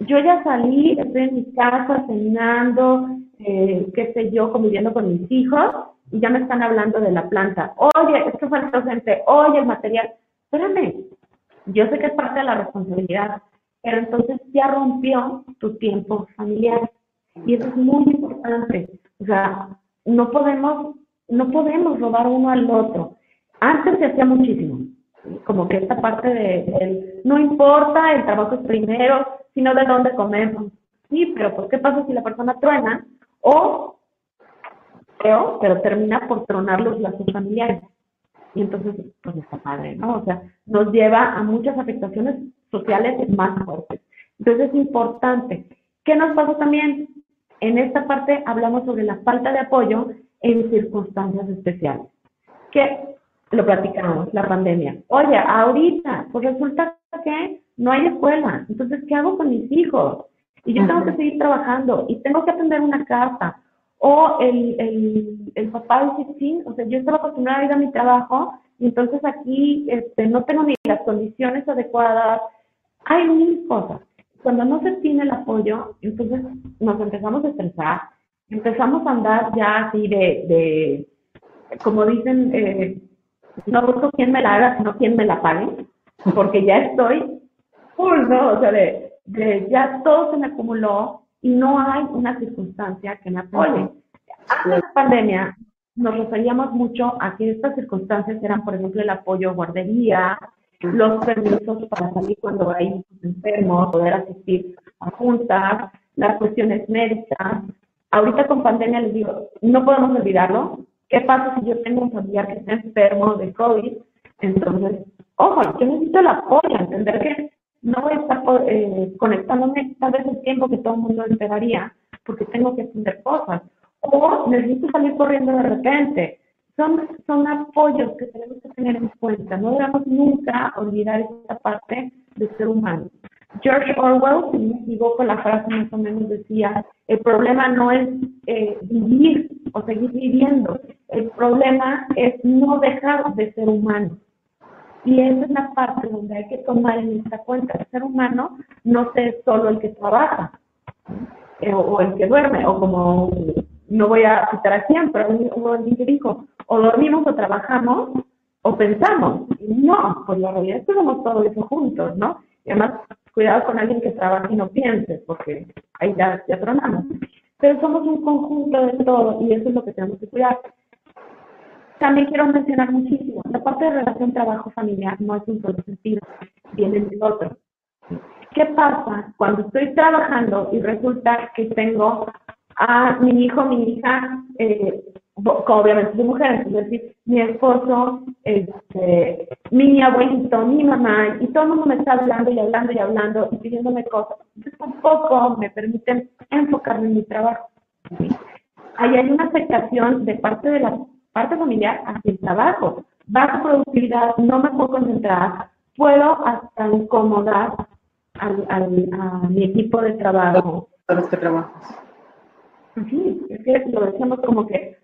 yo ya salí, estoy en mi casa cenando, eh, qué sé yo, conviviendo con mis hijos, y ya me están hablando de la planta. Oye, es que fue gente, oye, el material. Espérame, yo sé que es parte de la responsabilidad, pero entonces ya rompió tu tiempo familiar. Y eso es muy importante. O sea, no podemos, no podemos robar uno al otro. Antes se hacía muchísimo. Como que esta parte de, no importa, el trabajo es primero, sino de dónde comemos. Sí, pero ¿por qué pasa si la persona truena? O, creo, pero termina por tronar los lazos familiares. Y entonces, pues está padre, ¿no? O sea, nos lleva a muchas afectaciones sociales más fuertes. Entonces es importante. ¿Qué nos pasa también? En esta parte hablamos sobre la falta de apoyo en circunstancias especiales. Que lo platicamos, la pandemia. Oye, ahorita, pues resulta que no hay escuela. Entonces, ¿qué hago con mis hijos? Y yo tengo que seguir trabajando y tengo que atender una casa. O el, el, el papá dice, sí, o sea, yo estaba acostumbrada a ir a mi trabajo y entonces aquí este, no tengo ni las condiciones adecuadas. Hay mil cosas. Cuando no se tiene el apoyo, entonces nos empezamos a estresar, empezamos a andar ya así de, de como dicen, eh, no busco quién me la haga, sino quién me la pague, porque ya estoy ¿no? O sea, de, ya todo se me acumuló y no hay una circunstancia que me apoye. Antes de la pandemia, nos referíamos mucho a que estas circunstancias eran, por ejemplo, el apoyo guardería, los permisos para salir cuando hay enfermos, poder asistir a juntas, las cuestiones médicas. Ahorita con pandemia les digo, no podemos olvidarlo. ¿Qué pasa si yo tengo un familiar que está enfermo de COVID? Entonces, ojo, yo necesito el apoyo, entender que no voy a estar eh, conectándome tal vez el tiempo que todo el mundo esperaría, porque tengo que hacer cosas. O necesito salir corriendo de repente. Son, son apoyos que tenemos que tener en cuenta. No debemos nunca olvidar esta parte del ser humano. George Orwell, si me equivoco, la frase más o menos decía, el problema no es eh, vivir o seguir viviendo, el problema es no dejar de ser humano. Y esa es la parte donde hay que tomar en esta cuenta. El ser humano no es solo el que trabaja eh, o el que duerme, o como no voy a citar a quién, pero que dijo, o dormimos o trabajamos o pensamos. No, pues la realidad es que somos todo eso juntos, ¿no? Y además, cuidado con alguien que trabaja y no piense, porque ahí ya, ya tronamos. Pero somos un conjunto de todo y eso es lo que tenemos que cuidar. También quiero mencionar muchísimo, la parte de relación trabajo-familiar no es un solo sentido, viene del otro. ¿Qué pasa cuando estoy trabajando y resulta que tengo a mi hijo, mi hija, eh, obviamente soy mujer, es decir, mi esposo, este, mi abuelito, mi mamá, y todo el mundo me está hablando y hablando y hablando y pidiéndome cosas. Entonces tampoco me permiten enfocarme en mi trabajo. Ahí hay una afectación de parte de la parte familiar hacia el trabajo. Baja productividad, no me puedo concentrar, puedo hasta incomodar al, al, a mi equipo de trabajo. A los que trabajas. Sí, es que lo decimos como que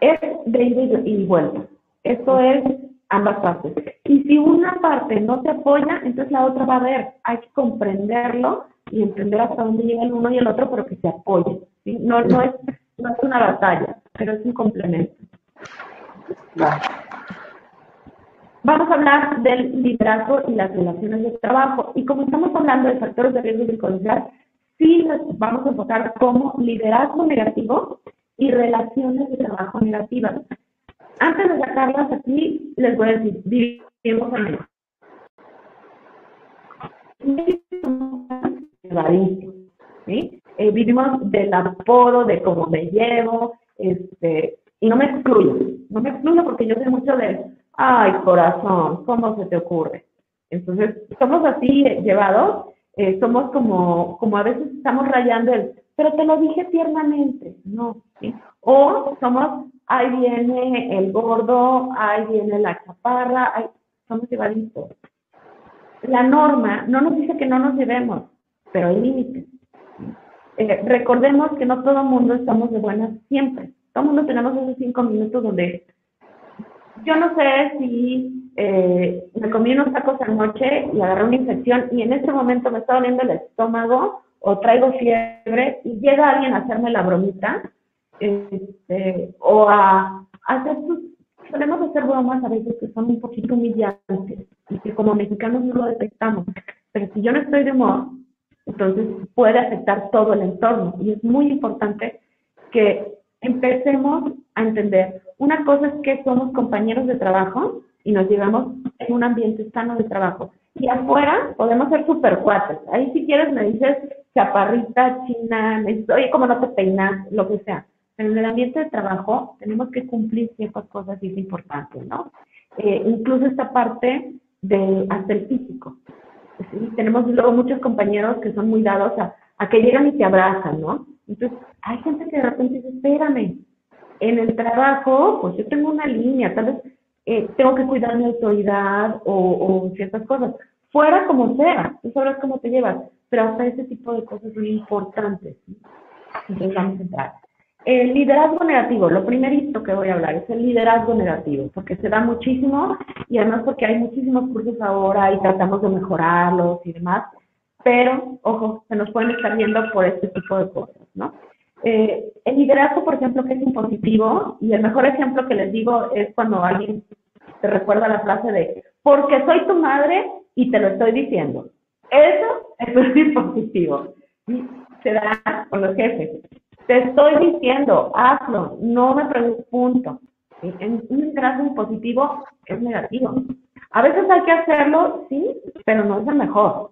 es de ida y vuelta. Esto es ambas partes. Y si una parte no te apoya, entonces la otra va a ver. Hay que comprenderlo y entender hasta dónde llega el uno y el otro, pero que se apoye. No, no, es, no es una batalla, pero es un complemento. Vamos a hablar del liderazgo y las relaciones de trabajo. Y como estamos hablando de factores de riesgo psicosocial, sí vamos a enfocar como liderazgo negativo y relaciones de trabajo negativas. Antes de sacarlas aquí, les voy a decir, vivimos en el ¿sí? Eh, vivimos del apodo, de cómo me llevo, este, y no me excluyo, no me excluyo porque yo sé mucho de, ay corazón, ¿cómo se te ocurre? Entonces, somos así llevados, eh, somos como, como a veces estamos rayando el, pero te lo dije tiernamente, no, ¿sí? O somos, ahí viene el gordo, ahí viene la chaparra, ahí, somos llevaditos. La norma no nos dice que no nos llevemos, pero hay límites. Eh, recordemos que no todo el mundo estamos de buenas siempre. Todo el mundo tenemos esos cinco minutos donde yo no sé si eh, me comí unos tacos anoche y agarré una infección y en este momento me está doliendo el estómago o traigo fiebre y llega alguien a hacerme la bromita, este, o a, hacer sus, solemos hacer bromas a veces que son un poquito humillantes y que como mexicanos no lo detectamos. Pero si yo no estoy de humor, entonces puede afectar todo el entorno y es muy importante que empecemos a entender. Una cosa es que somos compañeros de trabajo y nos llevamos en un ambiente sano de trabajo. Y afuera podemos ser super cuates. Ahí si quieres me dices chaparrita, china, oye, como no te peinas, lo que sea. Pero en el ambiente de trabajo tenemos que cumplir ciertas cosas y es importante, ¿no? Eh, incluso esta parte de hasta el físico. Tenemos luego muchos compañeros que son muy dados a, a que llegan y te abrazan, ¿no? Entonces, hay gente que de repente dice, espérame, en el trabajo, pues yo tengo una línea, tal vez eh, tengo que cuidar mi autoridad o, ciertas cosas. Fuera como sea, tú sabrás cómo te llevas, pero hasta ese tipo de cosas son importantes. Entonces vamos a entrar. El liderazgo negativo, lo primerito que voy a hablar es el liderazgo negativo, porque se da muchísimo y además porque hay muchísimos cursos ahora y tratamos de mejorarlos y demás, pero, ojo, se nos pueden estar viendo por este tipo de cosas, ¿no? Eh, el liderazgo, por ejemplo, que es impositivo, y el mejor ejemplo que les digo es cuando alguien te recuerda la frase de, porque soy tu madre y te lo estoy diciendo. Eso, es *laughs* impositivo. Se da con los jefes. Te estoy diciendo, hazlo, no me preguntes, un liderazgo impositivo es negativo. A veces hay que hacerlo, sí, pero no es el mejor.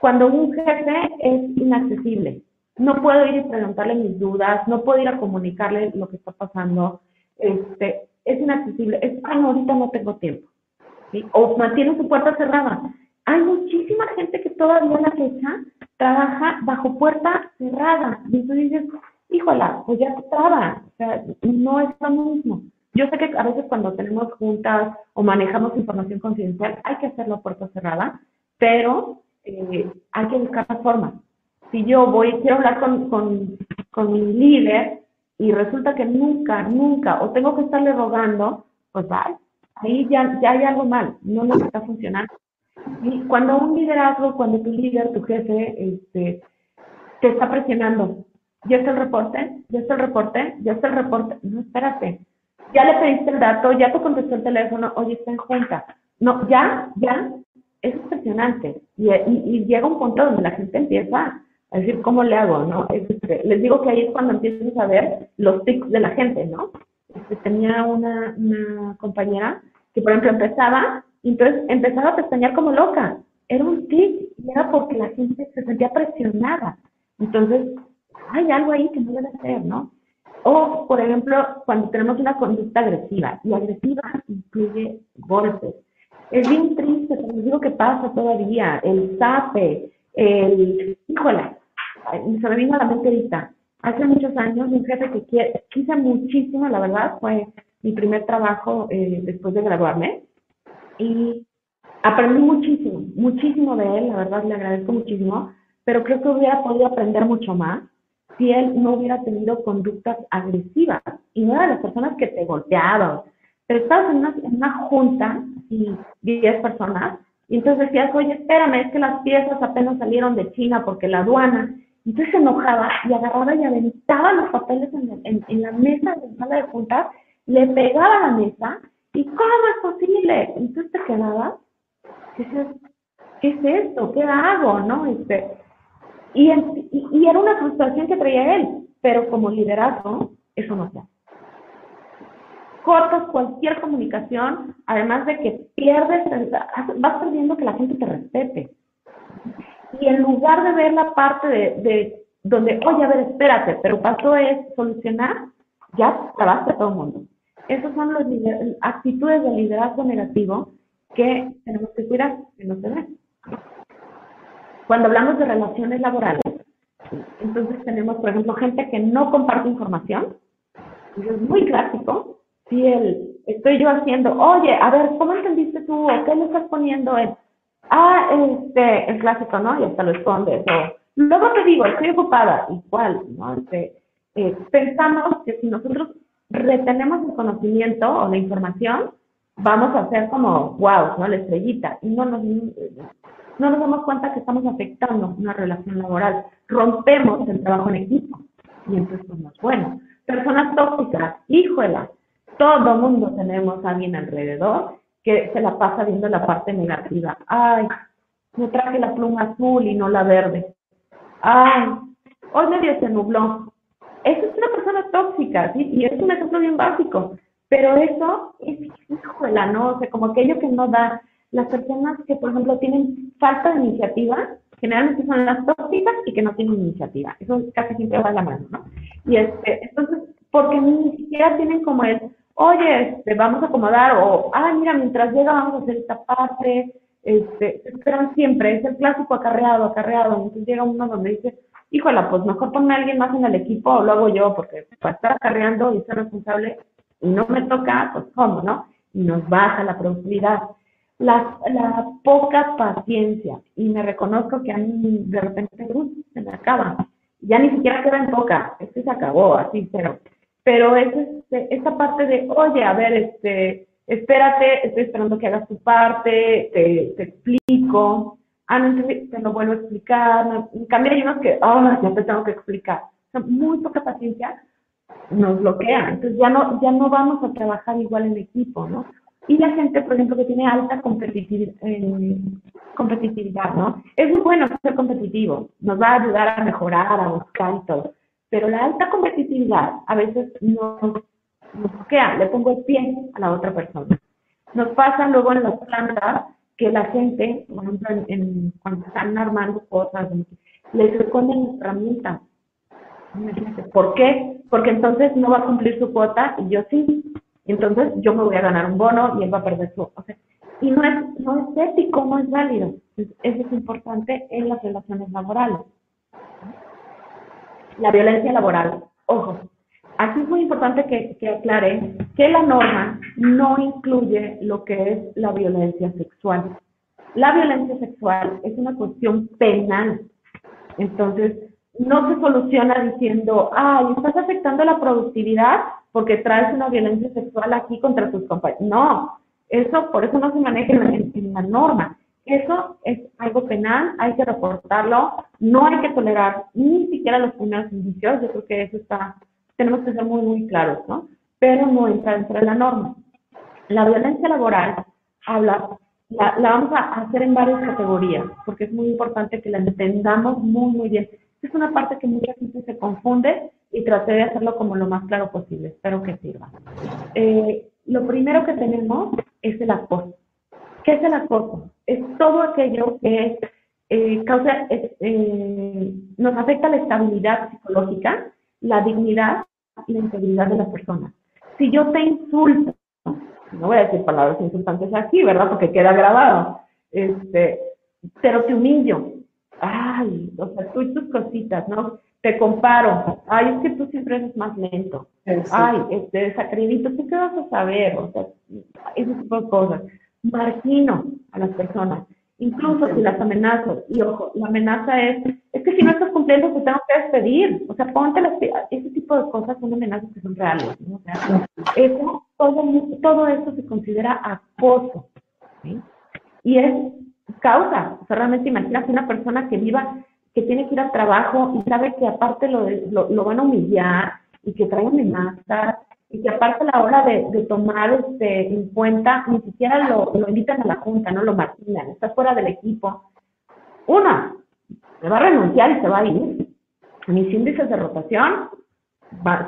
Cuando un jefe es inaccesible, no puedo ir y preguntarle mis dudas, no puedo ir a comunicarle lo que está pasando, este, es inaccesible, es, ay, ahorita no tengo tiempo, o mantiene su puerta cerrada. Hay muchísima gente que todavía a la fecha trabaja bajo puerta cerrada, y tú dices, híjola, pues ya estaba, o sea, no es lo mismo. Yo sé que a veces cuando tenemos juntas o manejamos información confidencial hay que hacerlo a puerta cerrada, pero eh, hay que buscar la forma si yo voy, quiero hablar con, con, con mi líder y resulta que nunca, nunca, o tengo que estarle rogando, pues vale, ahí ya, ya hay algo mal, no nos está funcionando. Y cuando un liderazgo, cuando tu líder, tu jefe, este, te está presionando, ¿ya está el reporte? ¿Ya está el reporte? ¿Ya está el reporte? No, espérate. Ya le pediste el dato, ya te contestó el teléfono, oye, está en junta. No, ya, ya, es impresionante. Y, y, y llega un punto donde la gente empieza a decir, ¿cómo le hago? ¿no? Este, les digo que ahí es cuando empiezas a ver los tics de la gente, ¿no? Este, tenía una, una compañera que, por ejemplo, empezaba, entonces empezaba a pestañear como loca. Era un tic, y era porque la gente se sentía presionada. Entonces, hay algo ahí que no debe hacer, ¿no? O, por ejemplo, cuando tenemos una conducta agresiva, y agresiva incluye golpes. Es bien triste, les digo que pasa todavía, el zape, el, híjole, se me vino a la mente ahorita, hace muchos años un jefe que quise muchísimo, la verdad, fue mi primer trabajo eh, después de graduarme, y aprendí muchísimo, muchísimo de él, la verdad le agradezco muchísimo, pero creo que hubiera podido aprender mucho más si él no hubiera tenido conductas agresivas. Y no era las personas que te golpeaban. Pero estabas en una, en una junta y 10 personas y entonces decías, oye, espérame, es que las piezas apenas salieron de China porque la aduana. Entonces se enojaba y agarraba y aventaba los papeles en, en, la mesa de la sala de juntas, le pegaba a la mesa y ¿cómo es posible? Entonces te quedabas, ¿qué es, esto? ¿Qué hago? ¿No? Este, y, y, era una frustración que traía él, pero como liderazgo, eso no se hace. Cortas cualquier comunicación, además de que pierdes, vas perdiendo que la gente te respete. Y en lugar de ver la parte de, de donde, oye, a ver, espérate, pero pasó es solucionar, ya trabaste a todo el mundo. Esas son las actitudes de liderazgo negativo que tenemos que cuidar, que no se ven. Cuando hablamos de relaciones laborales, entonces tenemos, por ejemplo, gente que no comparte información. es muy clásico. Si el, estoy yo haciendo, oye, a ver, ¿cómo entendiste tú? ¿O qué le estás poniendo en? Ah, este, el clásico, ¿no? Y hasta lo escondes. Luego te digo, estoy ocupada. Igual, ¿no? Este, eh, pensamos que si nosotros retenemos el conocimiento o la información, vamos a hacer como, wow, ¿no? La estrellita. Y no nos, no nos damos cuenta que estamos afectando una relación laboral. Rompemos el trabajo en equipo y entonces no es bueno. Personas tóxicas, híjola, todo mundo tenemos a alguien alrededor que se la pasa viendo la parte negativa. Ay, me traje la pluma azul y no la verde. Ay, hoy medio se nubló. Esa es una persona tóxica, ¿sí? Y es un ejemplo bien básico. Pero eso es, híjola, ¿no? O sea, como aquello que no da las personas que, por ejemplo, tienen falta de iniciativa, generalmente son las tóxicas y que no tienen iniciativa. Eso casi siempre va a la mano, ¿no? Y este, entonces, porque ni siquiera tienen como el, oye, este, vamos a acomodar, o, ah, mira, mientras llega vamos a hacer esta parte, este, esperan siempre, es el clásico acarreado, acarreado, entonces llega uno donde dice, híjola, pues mejor ponme a alguien más en el equipo o lo hago yo, porque para estar acarreando y ser responsable y no me toca, pues cómo, ¿no? Y nos baja la productividad la, la poca paciencia. Y me reconozco que a mí de repente se me acaba. Ya ni siquiera queda en poca, este se acabó, así, pero, pero es este, esta parte de, oye, a ver, este, espérate, estoy esperando que hagas tu parte, te, explico, ah, no, te lo vuelvo a explicar, en cambio hay unos que, ah, ya te tengo que explicar. O sea, muy poca paciencia nos bloquea, entonces ya no, ya no vamos a trabajar igual en equipo, ¿no? Y la gente, por ejemplo, que tiene alta competitividad, eh, competitividad, ¿no? Es muy bueno ser competitivo, nos va a ayudar a mejorar, a buscar y todo. Pero la alta competitividad a veces nos, nos le pongo el pie a la otra persona. Nos pasa luego en las plantas que la gente, por ejemplo, en, cuando están armando cosas, les esconden herramientas. ¿Por qué? Porque entonces no va a cumplir su cuota y yo sí entonces yo me voy a ganar un bono y él va a perder su... O y no es, no es ético, no es válido. eso es importante en las relaciones laborales. La violencia laboral. Ojo, aquí es muy importante que, que aclare que la norma no incluye lo que es la violencia sexual. La violencia sexual es una cuestión penal. Entonces, no se soluciona diciendo, ay, estás afectando la productividad porque traes una violencia sexual aquí contra tus compañeros. No, eso, por eso no se maneja en, la norma. Eso es algo penal, hay que reportarlo, no hay que tolerar ni siquiera los primeros indicios, yo creo que eso está, tenemos que ser muy, muy claros, ¿no? Pero no entra dentro de la norma. La violencia laboral habla, la, la vamos a hacer en varias categorías, porque es muy importante que la entendamos muy, muy bien es una parte que mucha gente se confunde y traté de hacerlo como lo más claro posible. Espero que sirva. Eh, lo primero que tenemos es el acoso. ¿Qué es el acoso? Es todo aquello que eh, causa, eh, nos afecta la estabilidad psicológica, la dignidad la integridad de la persona. Si yo te insulto, no voy a decir palabras insultantes aquí, ¿verdad? Porque queda grabado. Este, pero te humillo. Ay, o sea, tú y tus cositas, ¿no? Te comparo. Ay, es que tú siempre eres más lento. Ay, este, desacredito. ¿Tú qué vas a saber? O sea, ese tipo de cosas. Margino a las personas. Incluso si las amenazo. Y ojo, la amenaza es, es que si no estás cumpliendo, te tengo que despedir. O sea, ponte las, ese tipo de cosas son amenazas que son reales. ¿no? O sea, eso, todo, todo eso se considera acoso. ¿sí? Y es causa. O sea, realmente imagínate una persona que viva, que tiene que ir al trabajo y sabe que aparte lo, lo, lo van a humillar y que trae amenazas y que aparte a la hora de, tomar este, en cuenta, ni siquiera lo, invitan a la junta, no lo martinan, está fuera del equipo. Una, se va a renunciar y se va a ir. Mis índices de rotación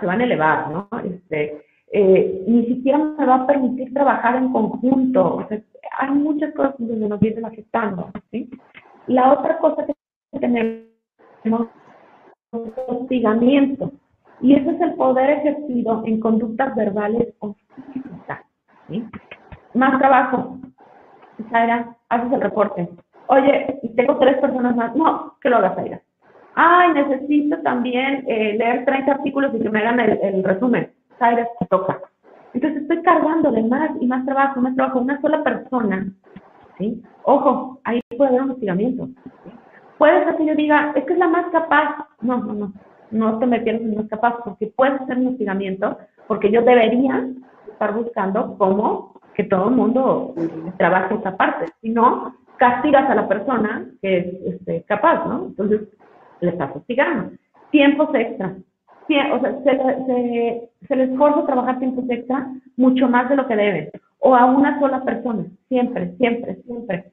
se van a elevar, ¿no? Este, eh, ni siquiera me va a permitir trabajar en conjunto. Hay muchas cosas donde nos vienen afectando. ¿sí? La otra cosa que tenemos es hostigamiento. Y ese es el poder ejercido en conductas verbales o físicas. Más trabajo. Zaira, haces el reporte. Oye, tengo tres personas más. No, que lo hagas, Zaira. Ay, necesito también eh, leer 30 artículos y que me hagan el, resumen. Zaira, toca. Entonces estoy cargándole más y más trabajo, más trabajo. Una sola persona. Ojo, ahí puede haber un hostigamiento. Puede ser que yo diga, es que es la más capaz. No, no, no no te metieras en más capaz, porque puede ser un hostigamiento, porque yo debería estar buscando cómo que todo el mundo trabaje esa parte. Si no, castigas a la persona que es este, capaz, ¿no? Entonces, le estás hostigando. Tiempos extra. O sea, se, se, se les forza trabajar tiempos extra mucho más de lo que deben. O a una sola persona. Siempre, siempre, siempre.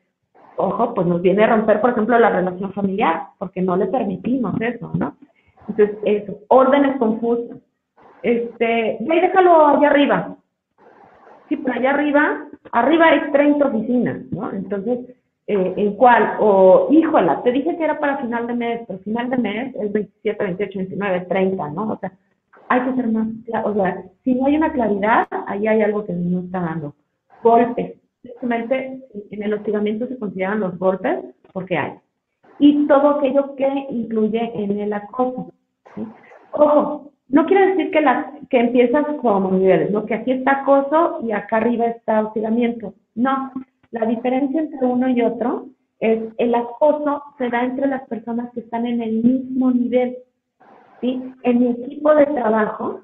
Ojo, pues nos viene a romper, por ejemplo, la relación familiar, porque no le permitimos eso, ¿no? Entonces, eso, órdenes confusas. Este, ve déjalo allá arriba. Sí, pero allá arriba, arriba hay 30 oficinas, ¿no? Entonces, eh, ¿en cuál? O, híjola, te dije que era para final de mes, pero final de mes es 27, 28, 29, 30, ¿no? O sea, hay que ser más claro. O sea, si no hay una claridad, ahí hay algo que no está dando. Golpes. Simplemente en el hostigamiento se consideran los golpes porque hay y todo aquello que incluye en el acoso. Ojo, no quiere decir que, la, que empiezas como niveles, ¿no? que aquí está acoso y acá arriba está hostigamiento. No, la diferencia entre uno y otro es el acoso se da entre las personas que están en el mismo nivel. ¿sí? En mi equipo de trabajo,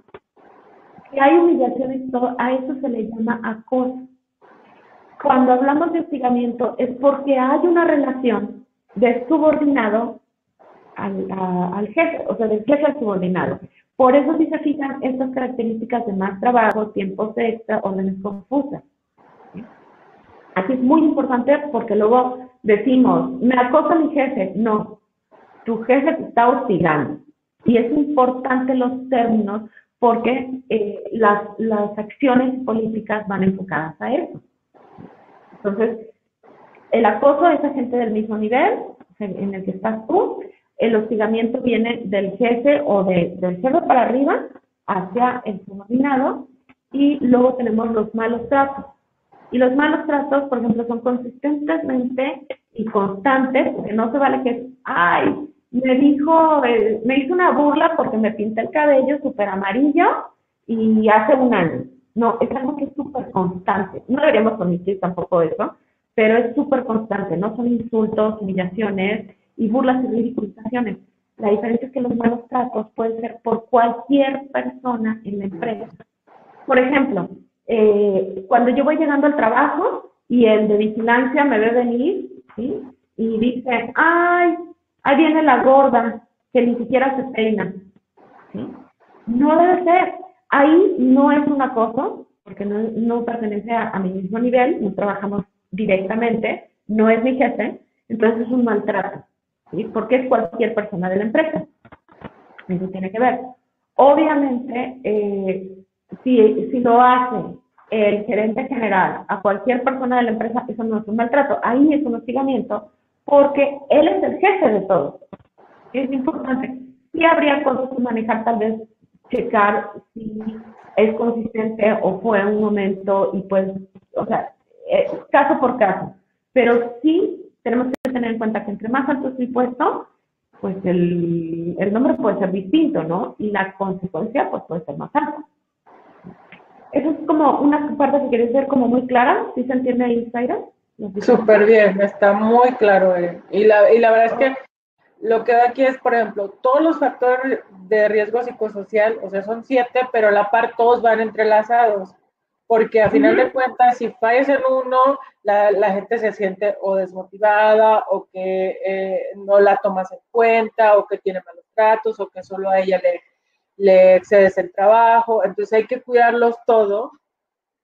si hay humillación todo, a eso se le llama acoso. Cuando hablamos de hostigamiento es porque hay una relación de subordinado al, al jefe, o sea, del jefe al subordinado. Por eso si se fijan estas características de más trabajo, tiempos extra, órdenes confusas. Aquí es muy importante porque luego decimos, me acosa mi jefe. No, tu jefe te está hostigando. Y es importante los términos porque eh, las, las acciones políticas van enfocadas a eso. Entonces, el acoso es a gente del mismo nivel en el que estás tú. El hostigamiento viene del jefe o de, del jefe para arriba hacia el subordinado. Y luego tenemos los malos tratos. Y los malos tratos, por ejemplo, son consistentemente y constantes, porque no se vale que, ay, me dijo, eh, me hizo una burla porque me pinta el cabello súper amarillo y hace un año. No, es algo que es súper constante. No deberíamos permitir tampoco eso, pero es súper constante, no son insultos, humillaciones y burlas y ridiculizaciones. La diferencia es que los malos tratos pueden ser por cualquier persona en la empresa. Por ejemplo, eh, cuando yo voy llegando al trabajo y el de vigilancia me ve venir ¿sí? y dice, ay, ahí viene la gorda que ni siquiera se peina. ¿sí? No debe ser. Ahí no es un acoso, porque no, no pertenece a, a mi mismo nivel, no trabajamos directamente, no es mi jefe, entonces es un maltrato, ¿sí? Porque es cualquier persona de la empresa. Eso tiene que ver. Obviamente, eh, si, si lo hace el gerente general a cualquier persona de la empresa, eso no es un maltrato, ahí es un hostigamiento, porque él es el jefe de todos. Es importante. Y habría cosas que manejar tal vez checar si es consistente o fue un momento y pues, o sea, eh, caso por caso. Pero sí tenemos que tener en cuenta que entre más alto es el puesto, pues el, el nombre puede ser distinto, ¿no? Y la consecuencia pues puede ser más alta. Eso es como una parte que quería ser como muy clara, ¿sí se entiende ahí, Zaira? Súper bien, está muy claro. Eh. Y, la, y la verdad es que lo que da aquí es, por ejemplo, todos los factores de riesgo psicosocial, o sea, son siete, pero a la par todos van entrelazados, porque a final de cuentas, si fallas en uno, la, la, gente se siente o desmotivada, o que eh, no la tomas en cuenta, o que tiene malos tratos, o que solo a ella le, le excedes el trabajo, entonces hay que cuidarlos todos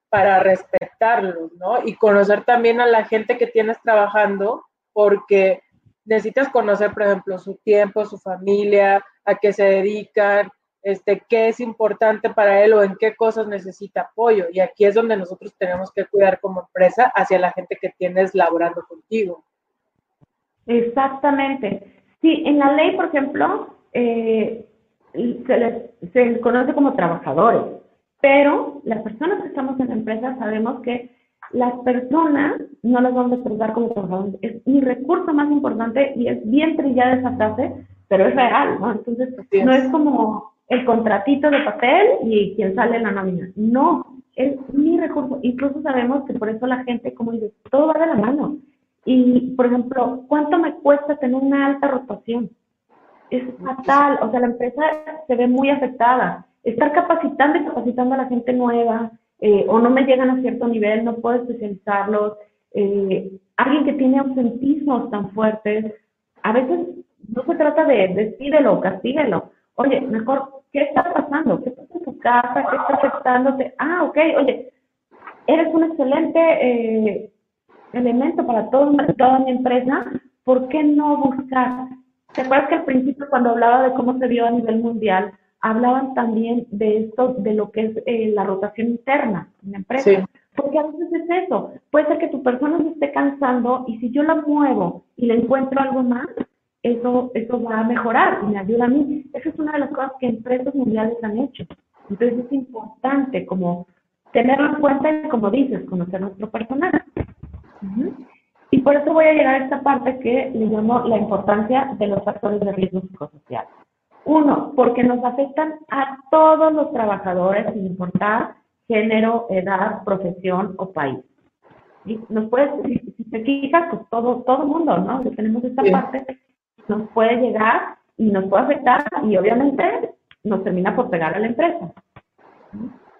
para respetarlos, ¿no? Y conocer también a la gente que tienes trabajando, porque necesitas conocer, por ejemplo, su tiempo, su familia, a qué se dedican, este, qué es importante para él o en qué cosas necesita apoyo. Y aquí es donde nosotros tenemos que cuidar como empresa hacia la gente que tienes laborando contigo. Exactamente. Sí, en la ley, por ejemplo, eh, se les se conoce como trabajadores, pero las personas que estamos en la empresa sabemos que las personas no las vamos a tratar como trabajadores. Es mi recurso más importante y es bien trillada esa frase, pero es real, ¿no? Entonces, no es como el contratito de papel y quien sale la nómina. No, es mi recurso. Incluso sabemos que por eso la gente, como dice, todo va de la mano. Y, por ejemplo, ¿cuánto me cuesta tener una alta rotación? Es fatal, o sea, la empresa se ve muy afectada. Estar capacitando y capacitando a la gente nueva, eh, o no me llegan a cierto nivel, no puedo especializarlos. Eh, alguien que tiene ausentismos tan fuertes, a veces no se trata de decídelo castíguelo. Oye, mejor, ¿qué está pasando? ¿Qué pasa en tu casa? ¿Qué está afectándote? Ah, ok, oye, eres un excelente eh, elemento para todo, toda mi empresa, ¿por qué no buscar? ¿Te acuerdas que al principio cuando hablaba de cómo se vio a nivel mundial, hablaban también de esto, de lo que es eh, la rotación interna en la empresa? Porque a veces es eso. Puede ser que tu persona se esté cansando y si yo la muevo y le encuentro algo más, eso, eso va a mejorar y me ayuda a mí. Esa es una de las cosas que empresas mundiales han hecho. Entonces es importante como tenerlo en cuenta y como dices, conocer nuestro personal. Y por eso voy a llegar a esta parte que le llamo la importancia de los factores de riesgo psicosocial. Uno, porque nos afectan a todos los trabajadores, sin importar género, edad, profesión o país. Y nos puede, si, te fijas, pues todo, todo mundo, ¿no? Que tenemos esta parte, nos puede llegar y nos puede afectar y obviamente nos termina por pegar a la empresa.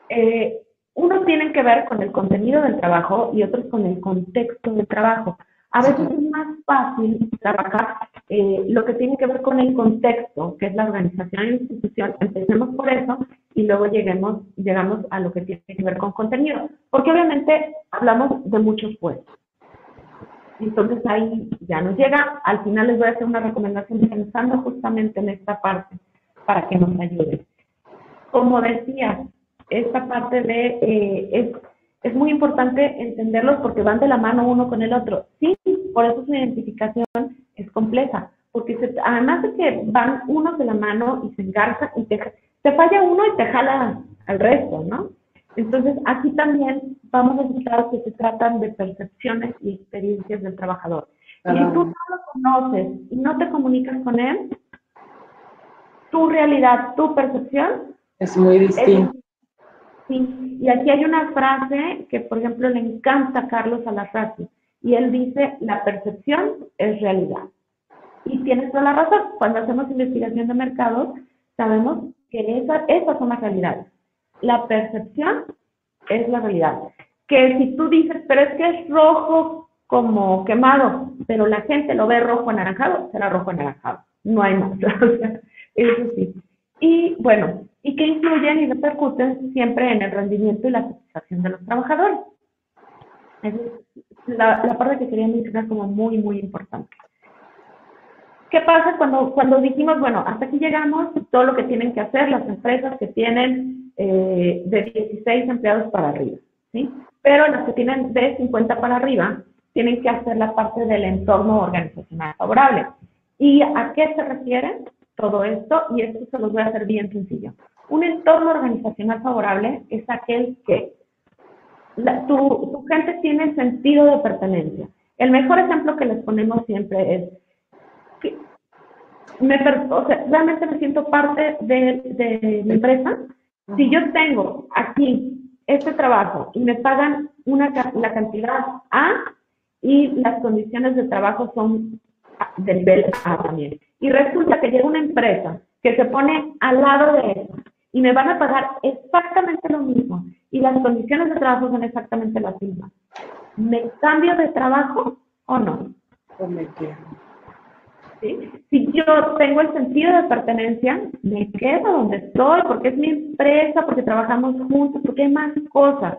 Eh, unos tienen que ver con el contenido del trabajo y otros con el contexto del trabajo. A veces es más fácil trabajar eh, lo que tiene que ver con el contexto, que es la organización la institución. Empecemos por eso y luego lleguemos, llegamos a lo que tiene que ver con contenido. Porque obviamente hablamos de muchos puestos. Entonces ahí ya nos llega. Al final les voy a hacer una recomendación pensando justamente en esta parte para que nos ayude. Como decía, esta parte de, eh, es, es muy importante entenderlos porque van de la mano uno con el otro. Sí, por eso su identificación es compleja, porque además de que van unos de la mano y se engarzan y te falla uno y te jala al resto, ¿no? Entonces, aquí también vamos a citar que se tratan de percepciones y experiencias del trabajador. Y si tú no lo conoces y no te comunicas con él, tu realidad, tu percepción es muy distinta. Sí, y aquí hay una frase que, por ejemplo, le encanta a Carlos Alarraqui, y él dice, la percepción es realidad. Y tienes toda la razón, cuando hacemos investigación de mercados, sabemos que esa, esas son las realidades. La percepción es la realidad. Que si tú dices, pero es que es rojo como quemado, pero la gente lo ve rojo anaranjado, será rojo anaranjado. No hay más. *laughs* eso sí. Y bueno, y que influyen y repercuten siempre en el rendimiento y la satisfacción de los trabajadores. es la, la parte que quería mencionar como muy, muy importante. ¿Qué pasa cuando, cuando dijimos, bueno, hasta aquí llegamos, todo lo que tienen que hacer las empresas que tienen eh, de 16 empleados para arriba, ¿sí? Pero las que tienen de 50 para arriba tienen que hacer la parte del entorno organizacional favorable. ¿Y a qué se refiere todo esto? Y esto se los voy a hacer bien sencillo. Un entorno organizacional favorable es aquel que tu, gente tiene sentido de pertenencia. El mejor ejemplo que les ponemos siempre es que me, realmente me siento parte de, de mi empresa. Si yo tengo aquí este trabajo y me pagan una, la cantidad A y las condiciones de trabajo son de nivel A también. Y resulta que llega una empresa que se pone al lado de eso y me van a pagar exactamente lo mismo y las condiciones de trabajo son exactamente las mismas. ¿Me cambio de trabajo o no? Quedo. Si yo tengo el sentido de pertenencia, me quedo donde estoy porque es mi empresa, porque trabajamos juntos, porque hay más cosas.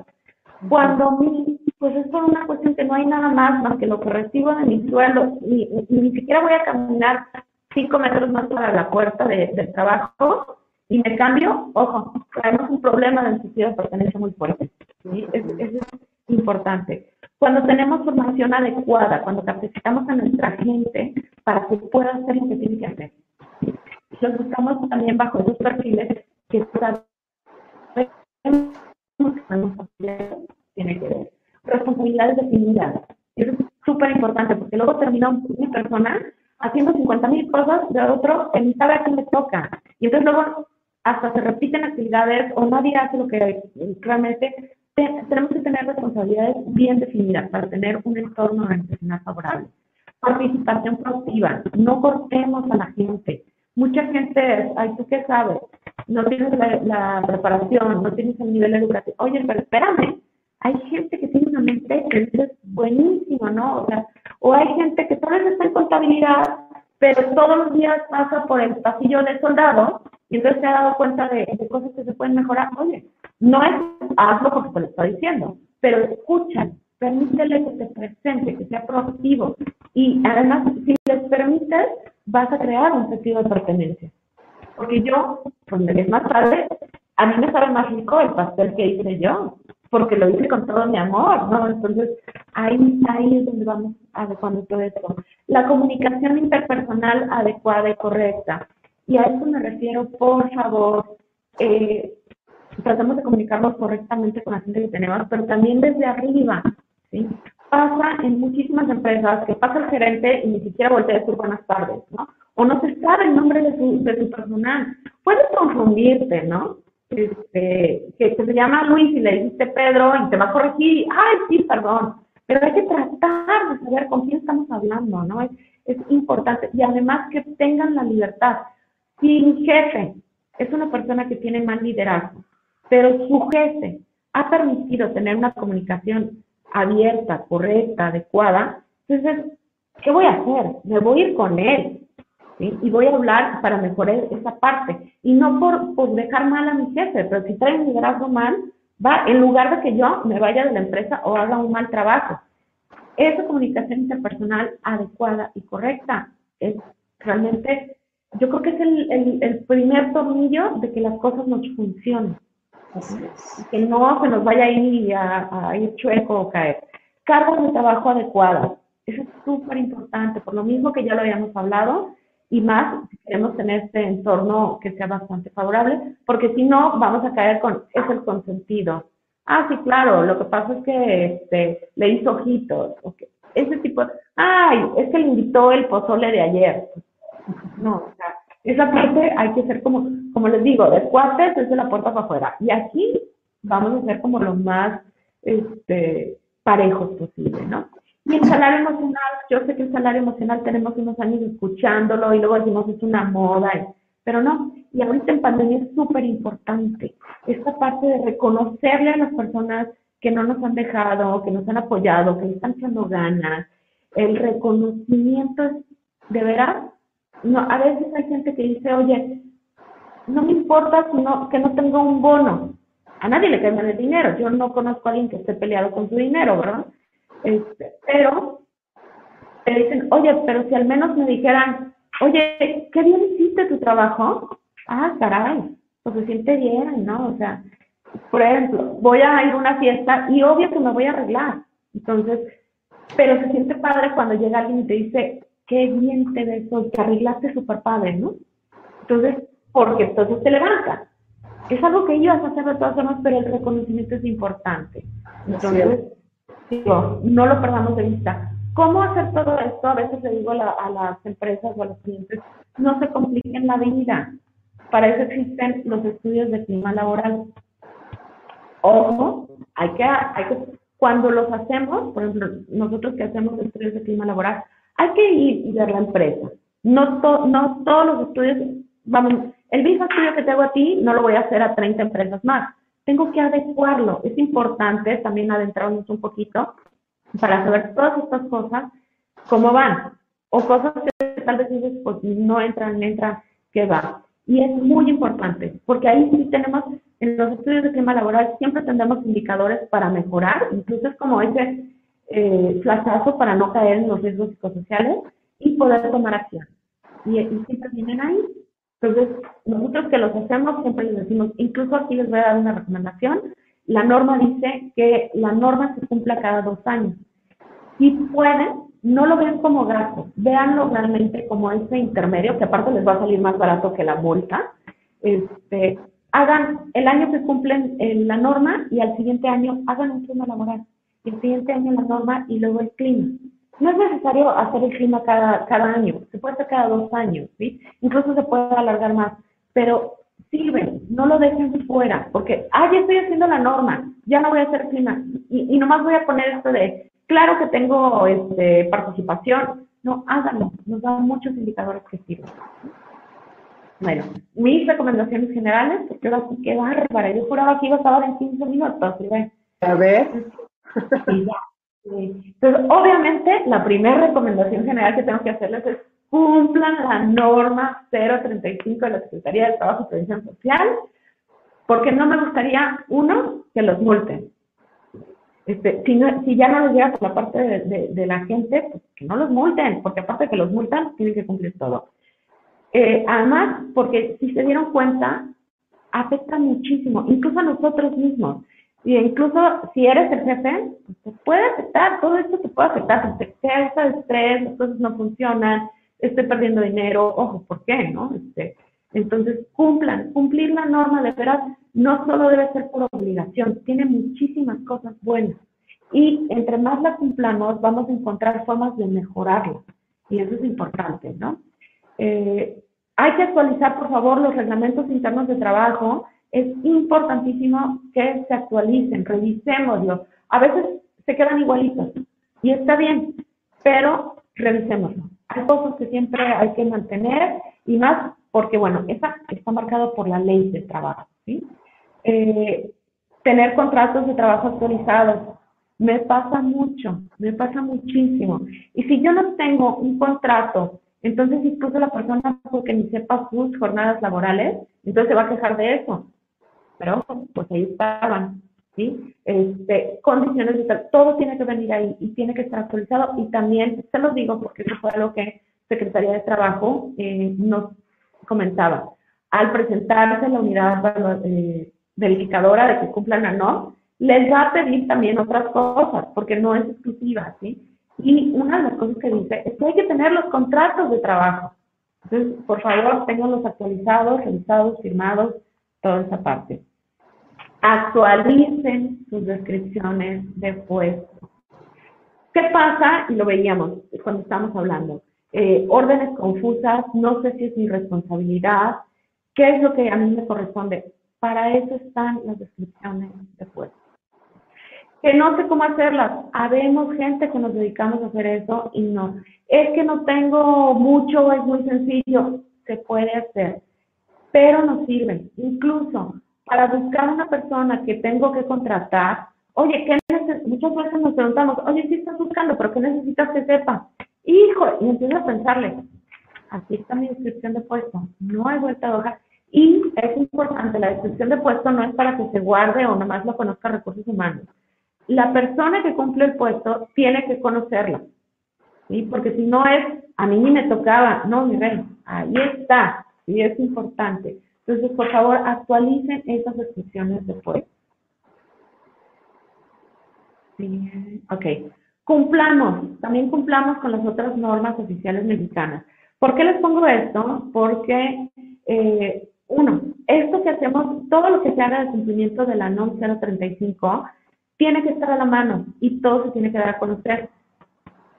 Cuando pues es por una cuestión que no hay nada más más que lo que recibo de mi sueldo y, ni siquiera voy a caminar cinco metros más para la puerta del trabajo y me cambio, ojo, tenemos un problema de sentido de pertenencia muy fuerte. ¿sí? Eso, es importante. Cuando tenemos formación adecuada, cuando capacitamos a nuestra gente para que pueda hacer lo que tiene que hacer. Los buscamos también bajo esos perfiles que tiene que ver. Responsabilidades definidas. Eso es súper importante porque luego termina una persona haciendo 50 mil cosas de otro, él sabe a quién le toca. Y entonces luego hasta se repiten actividades o nadie hace lo que realmente tenemos que responsabilidades bien definidas para tener un entorno organizacional favorable. Participación proactiva, no cortemos a la gente. Mucha gente, ay, ¿tú qué sabes? No tienes la, preparación, no tienes el nivel educativo. Oye, pero espérame, hay gente que tiene una mente que es buenísima, ¿no? O, sea, o hay gente que tal vez está en contabilidad, pero todos los días pasa por el pasillo del soldado y entonces se ha dado cuenta de, cosas que se pueden mejorar. Oye, no es hazlo porque te lo estoy diciendo, pero escucha, permítele que te presente, que sea proactivo. Y además, si les permites, vas a crear un sentido de pertenencia. Porque yo, cuando es más tarde, a mí me sabe más rico el pastel que hice yo, porque lo hice con todo mi amor, ¿no? Entonces, ahí, ahí es donde vamos adecuando todo esto. La comunicación interpersonal adecuada y correcta. Y a eso me refiero, por favor, eh, tratamos de comunicarnos correctamente con la gente que tenemos, pero también desde arriba. Pasa en muchísimas empresas que pasa el gerente y ni siquiera voltea a decir buenas tardes, ¿no? O no se sabe el nombre de su, de su personal. Puedes confundirte, ¿no? Este, que, se llama Luis y le dijiste Pedro y te va a corregir, ay, sí, perdón. Pero hay que tratar de saber con quién estamos hablando, ¿no? Es, es importante. Y además que tengan la libertad. Si mi jefe es una persona que tiene mal liderazgo, pero su jefe ha permitido tener una comunicación abierta, correcta, adecuada, entonces, ¿qué voy a hacer? Me voy a ir con él. Y voy a hablar para mejorar esa parte. Y no por, dejar mal a mi jefe, pero si trae un liderazgo mal, va, en lugar de que yo me vaya de la empresa o haga un mal trabajo. Esa comunicación interpersonal adecuada y correcta es realmente yo creo que es el, el, primer tornillo de que las cosas nos funcionen. Que no se nos vaya a ir, a, ir chueco o caer. Cargas de trabajo adecuadas. Eso es súper importante, por lo mismo que ya lo habíamos hablado, y más si queremos tener este entorno que sea bastante favorable, porque si no, vamos a caer con, es el consentido. Ah, sí, claro, lo que pasa es que este, le hizo ojitos. Ese tipo, ay, es que le invitó el pozole de ayer. No, o sea, esa parte hay que ser como, como les digo, de cuates desde la puerta para afuera. Y aquí vamos a ser como lo más este, parejos posible, ¿no? Y el salario emocional, yo sé que el salario emocional tenemos unos años escuchándolo y luego decimos es una moda, pero no. Y ahorita en pandemia es súper importante esta parte de reconocerle a las personas que no nos han dejado, que nos han apoyado, que le están echando ganas. El reconocimiento es de veras no, a veces hay gente que dice, oye, no me importa si no, que no tengo un bono. A nadie le cae mal el dinero. Yo no conozco a alguien que esté peleado con su dinero, ¿verdad? Este, pero te dicen, oye, pero si al menos me dijeran, oye, qué bien hiciste tu trabajo. Ah, caray, pues se siente bien, ¿no? O sea, por ejemplo, voy a ir a una fiesta y obvio que me voy a arreglar. Entonces, pero se siente padre cuando llega alguien y te dice, qué bien te ves hoy, te arreglaste súper padre, ¿no? Entonces, porque entonces te levantas. es algo que ibas a hacer de todas formas, pero el reconocimiento es importante. Entonces, digo, no lo perdamos de vista. ¿Cómo hacer todo esto? A veces le digo a, las empresas o a los clientes, no se compliquen la vida. Para eso existen los estudios de clima laboral. Ojo, hay que, hay que, cuando los hacemos, por ejemplo, nosotros que hacemos estudios de clima laboral, hay que ir y ver la empresa. No, no todos los estudios, vamos, el mismo estudio que te hago a ti, no lo voy a hacer a 30 empresas más. Tengo que adecuarlo. Es importante también adentrarnos un poquito para saber todas estas cosas, cómo van. O cosas que tal vez dices, pues no entran, entran, ¿qué va? Y es muy importante, porque ahí sí tenemos, en los estudios de clima laboral, siempre tendremos indicadores para mejorar, incluso es como ese eh, flashazo para no caer en los riesgos psicosociales y poder tomar acción. Y, y siempre vienen ahí. Entonces, nosotros que los hacemos siempre les decimos, incluso aquí les voy a dar una recomendación, la norma dice que la norma se cumpla cada dos años. Si pueden, no lo vean como gasto, véanlo realmente como ese intermedio, que aparte les va a salir más barato que la multa. Este, hagan el año que cumplen la norma y al siguiente año hagan un clima laboral. El siguiente año la norma y luego el clima. No es necesario hacer el clima cada, cada año, se puede hacer cada dos años, ¿sí? Incluso se puede alargar más, pero sirve, no lo dejen fuera, porque, ah, ya estoy haciendo la norma, ya no voy a hacer clima, y, y nomás voy a poner esto de, claro que tengo este, participación, no, háganlo, nos dan muchos indicadores que sirven. Bueno, mis recomendaciones generales, porque ahora sí que bárbara, yo juraba que iba a estar en 15 minutos, ¿sí? A ver. Ya. Entonces, obviamente, la primera recomendación general que tengo que hacerles es cumplan la norma 035 de la Secretaría de Trabajo y Previsión Social, porque no me gustaría, uno, que los multen. Este, si, si ya no les llega por la parte de, la gente, pues que no los multen, porque aparte de que los multan, tienen que cumplir todo. Eh, además, porque si se dieron cuenta, afecta muchísimo, incluso a nosotros mismos. Y incluso si eres el jefe, pues te puede afectar, todo esto te puede afectar, te causa estrés, las cosas no funcionan, estoy perdiendo dinero, ojo, ¿por qué? no? Este, entonces, cumplan, cumplir la norma de veras no solo debe ser por obligación, tiene muchísimas cosas buenas. Y entre más la cumplamos, vamos a encontrar formas de mejorarla. Y eso es importante, ¿no? Eh, hay que actualizar, por favor, los reglamentos internos de trabajo. Es importantísimo que se actualicen, revisémoslos. A veces se quedan igualitos y está bien, pero revisémoslo. Hay cosas que siempre hay que mantener y más porque, bueno, esa está marcado por la ley de trabajo, ¿sí? Eh, tener contratos de trabajo actualizados. Me pasa mucho, me pasa muchísimo. Y si yo no tengo un contrato, entonces incluso la persona porque ni sepa sus jornadas laborales, entonces se va a quejar de eso. Pero pues ahí estaban, ¿sí? Este, condiciones de todo tiene que venir ahí y tiene que estar actualizado. Y también, se lo digo porque eso fue lo que Secretaría de Trabajo eh, nos comentaba. Al presentarse la unidad eh, verificadora de que cumplan la no, les va a pedir también otras cosas, porque no es exclusiva, ¿sí? Y una de las cosas que dice es que hay que tener los contratos de trabajo. Entonces, por favor, tenganlos actualizados, revisados, firmados, toda esa parte. Actualicen sus descripciones de puesto. ¿Qué pasa? Y lo veíamos cuando estamos hablando. Eh, órdenes confusas, no sé si es mi responsabilidad, qué es lo que a mí me corresponde. Para eso están las descripciones de puesto. Que no sé cómo hacerlas. Habemos gente que nos dedicamos a hacer eso y no. Es que no tengo mucho, es muy sencillo. Se puede hacer, pero no sirve. Incluso para buscar una persona que tengo que contratar, oye, ¿qué muchas veces nos preguntamos, oye, ¿qué estás buscando? ¿Pero qué necesitas que sepa? Hijo, y empiezo a pensarle, aquí está mi descripción de puesto, no hay vuelta de hoja. Y es importante, la descripción de puesto no es para que se guarde o nomás lo conozca recursos humanos. La persona que cumple el puesto tiene que conocerla, ¿sí? Porque si no es, a mí ni me tocaba, no, mi rey, ahí está, y es importante. Entonces, por favor, actualicen esas descripciones de puesto. Sí, ok. Cumplamos, también cumplamos con las otras normas oficiales mexicanas. ¿Por qué les pongo esto? Porque eh, uno, esto que hacemos, todo lo que se haga de cumplimiento de la NOM 035, tiene que estar a la mano y todo se tiene que dar a conocer.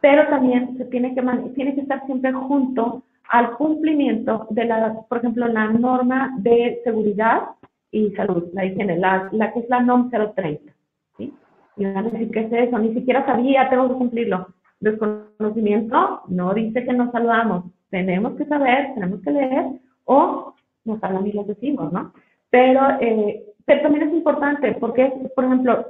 Pero también se tiene que, tiene que estar siempre junto al cumplimiento de la, por ejemplo, la norma de seguridad y salud, la higiene, la, que es la NOM 030. ¿sí? Y van a decir, ¿qué es eso? Ni siquiera sabía, tengo que cumplirlo. Desconocimiento no dice que nos saludamos. Tenemos que saber, tenemos que leer o nos hablan y los decimos, ¿no? Pero, eh, pero también es importante porque, por ejemplo,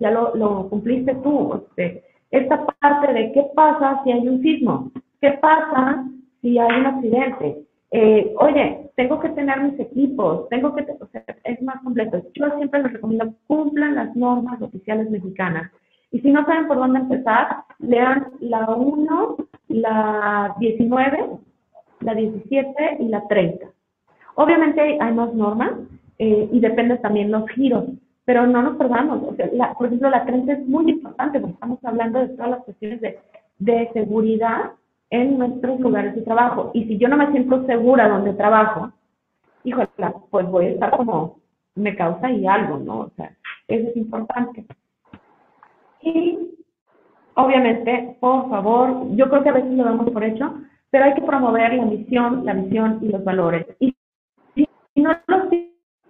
ya lo, lo cumpliste tú, este, esta parte de qué pasa si hay un sismo, qué pasa si hay un accidente. Eh, oye, tengo que tener mis equipos, tengo que, o sea, es más completo. Yo siempre les recomiendo cumplan las normas oficiales mexicanas. Y si no saben por dónde empezar, lean la 1, la 19, la 17 y la 30. Obviamente hay más normas eh, y depende también los giros, pero no nos perdamos. O sea, por ejemplo, la 30 es muy importante porque estamos hablando de todas las cuestiones de, de seguridad en nuestros lugares de trabajo. Y si yo no me siento segura donde trabajo, híjole, pues voy a estar como, me causa ahí algo, ¿no? O sea, eso es importante. Y obviamente, por favor, yo creo que a veces lo damos por hecho, pero hay que promover la misión, la visión y los valores. Y si no los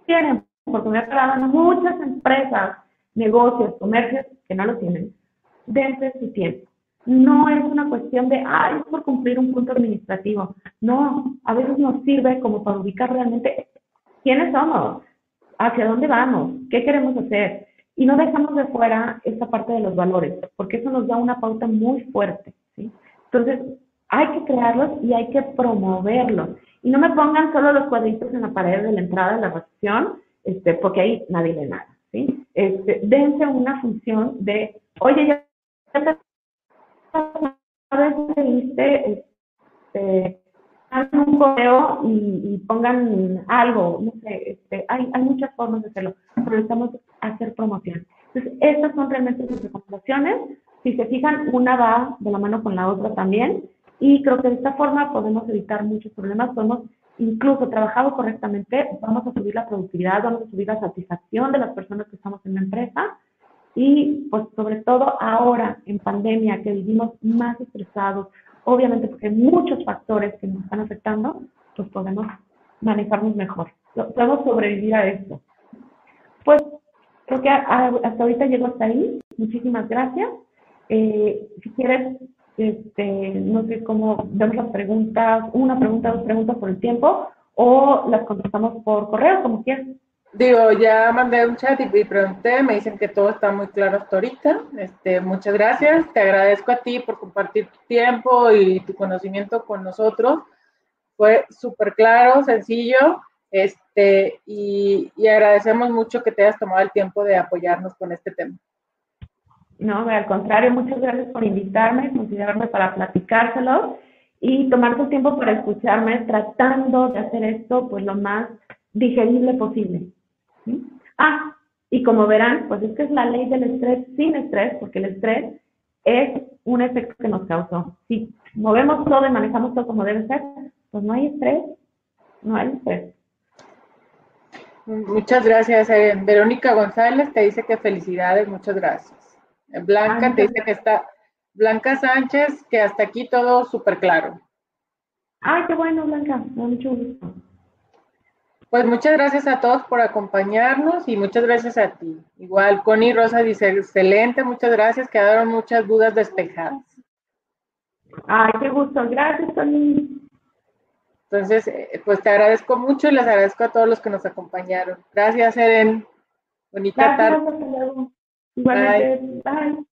tienen, porque me muchas empresas, negocios, comercios que no lo tienen, dense su tiempo. No es una cuestión de, ay, es por cumplir un punto administrativo. No, a veces nos sirve como para ubicar realmente quiénes somos, hacia dónde vamos, qué queremos hacer. Y no dejamos de fuera esta parte de los valores, porque eso nos da una pauta muy fuerte. Entonces, hay que crearlos y hay que promoverlos. Y no me pongan solo los cuadritos en la pared de la entrada de la recepción, este, porque ahí nadie lee nada, ¿sí? Este, dense una función de, oye, ya viste, este, hagan un correo y, pongan algo, no sé, este, hay, hay muchas formas de hacerlo, pero necesitamos hacer promoción. Entonces, estas son realmente sus recomendaciones. Si se fijan, una va de la mano con la otra también. Y creo que de esta forma podemos evitar muchos problemas, podemos incluso trabajado correctamente, vamos a subir la productividad, vamos a subir la satisfacción de las personas que estamos en la empresa y pues sobre todo ahora en pandemia que vivimos más estresados, obviamente porque hay muchos factores que nos están afectando, pues podemos manejarnos mejor, podemos sobrevivir a esto. Pues creo que hasta ahorita llego hasta ahí, muchísimas gracias. Eh, si quieres este, no sé cómo vemos las preguntas, una pregunta, dos preguntas por el tiempo, o las contestamos por correo, como quieras. Digo, ya mandé un chat y pregunté, me dicen que todo está muy claro hasta ahorita. Este, muchas gracias, te agradezco a ti por compartir tu tiempo y tu conocimiento con nosotros. Fue súper claro, sencillo, este, y, y agradecemos mucho que te hayas tomado el tiempo de apoyarnos con este tema. No, al contrario, muchas gracias por invitarme, considerarme para platicárselo y tomar su tiempo para escucharme, tratando de hacer esto pues lo más digerible posible. Ah, y como verán, pues es que es la ley del estrés sin estrés, porque el estrés es un efecto que nos causó. Si movemos todo y manejamos todo como debe ser, pues no hay estrés, no hay estrés. Muchas gracias. Eh, Verónica González te dice que felicidades, muchas gracias. Blanca te dice que está, Blanca Sánchez, que hasta aquí todo súper claro. Ay, qué bueno, Blanca, mucho gusto. Pues muchas gracias a todos por acompañarnos y muchas gracias a ti. Igual, Connie Rosa dice, excelente, muchas gracias, quedaron muchas dudas despejadas. Ay, qué gusto, gracias, Connie. Entonces, eh, pues te agradezco mucho y les agradezco a todos los que nos acompañaron. Gracias, Eren. Bonita tarde. Igualmente. Bye.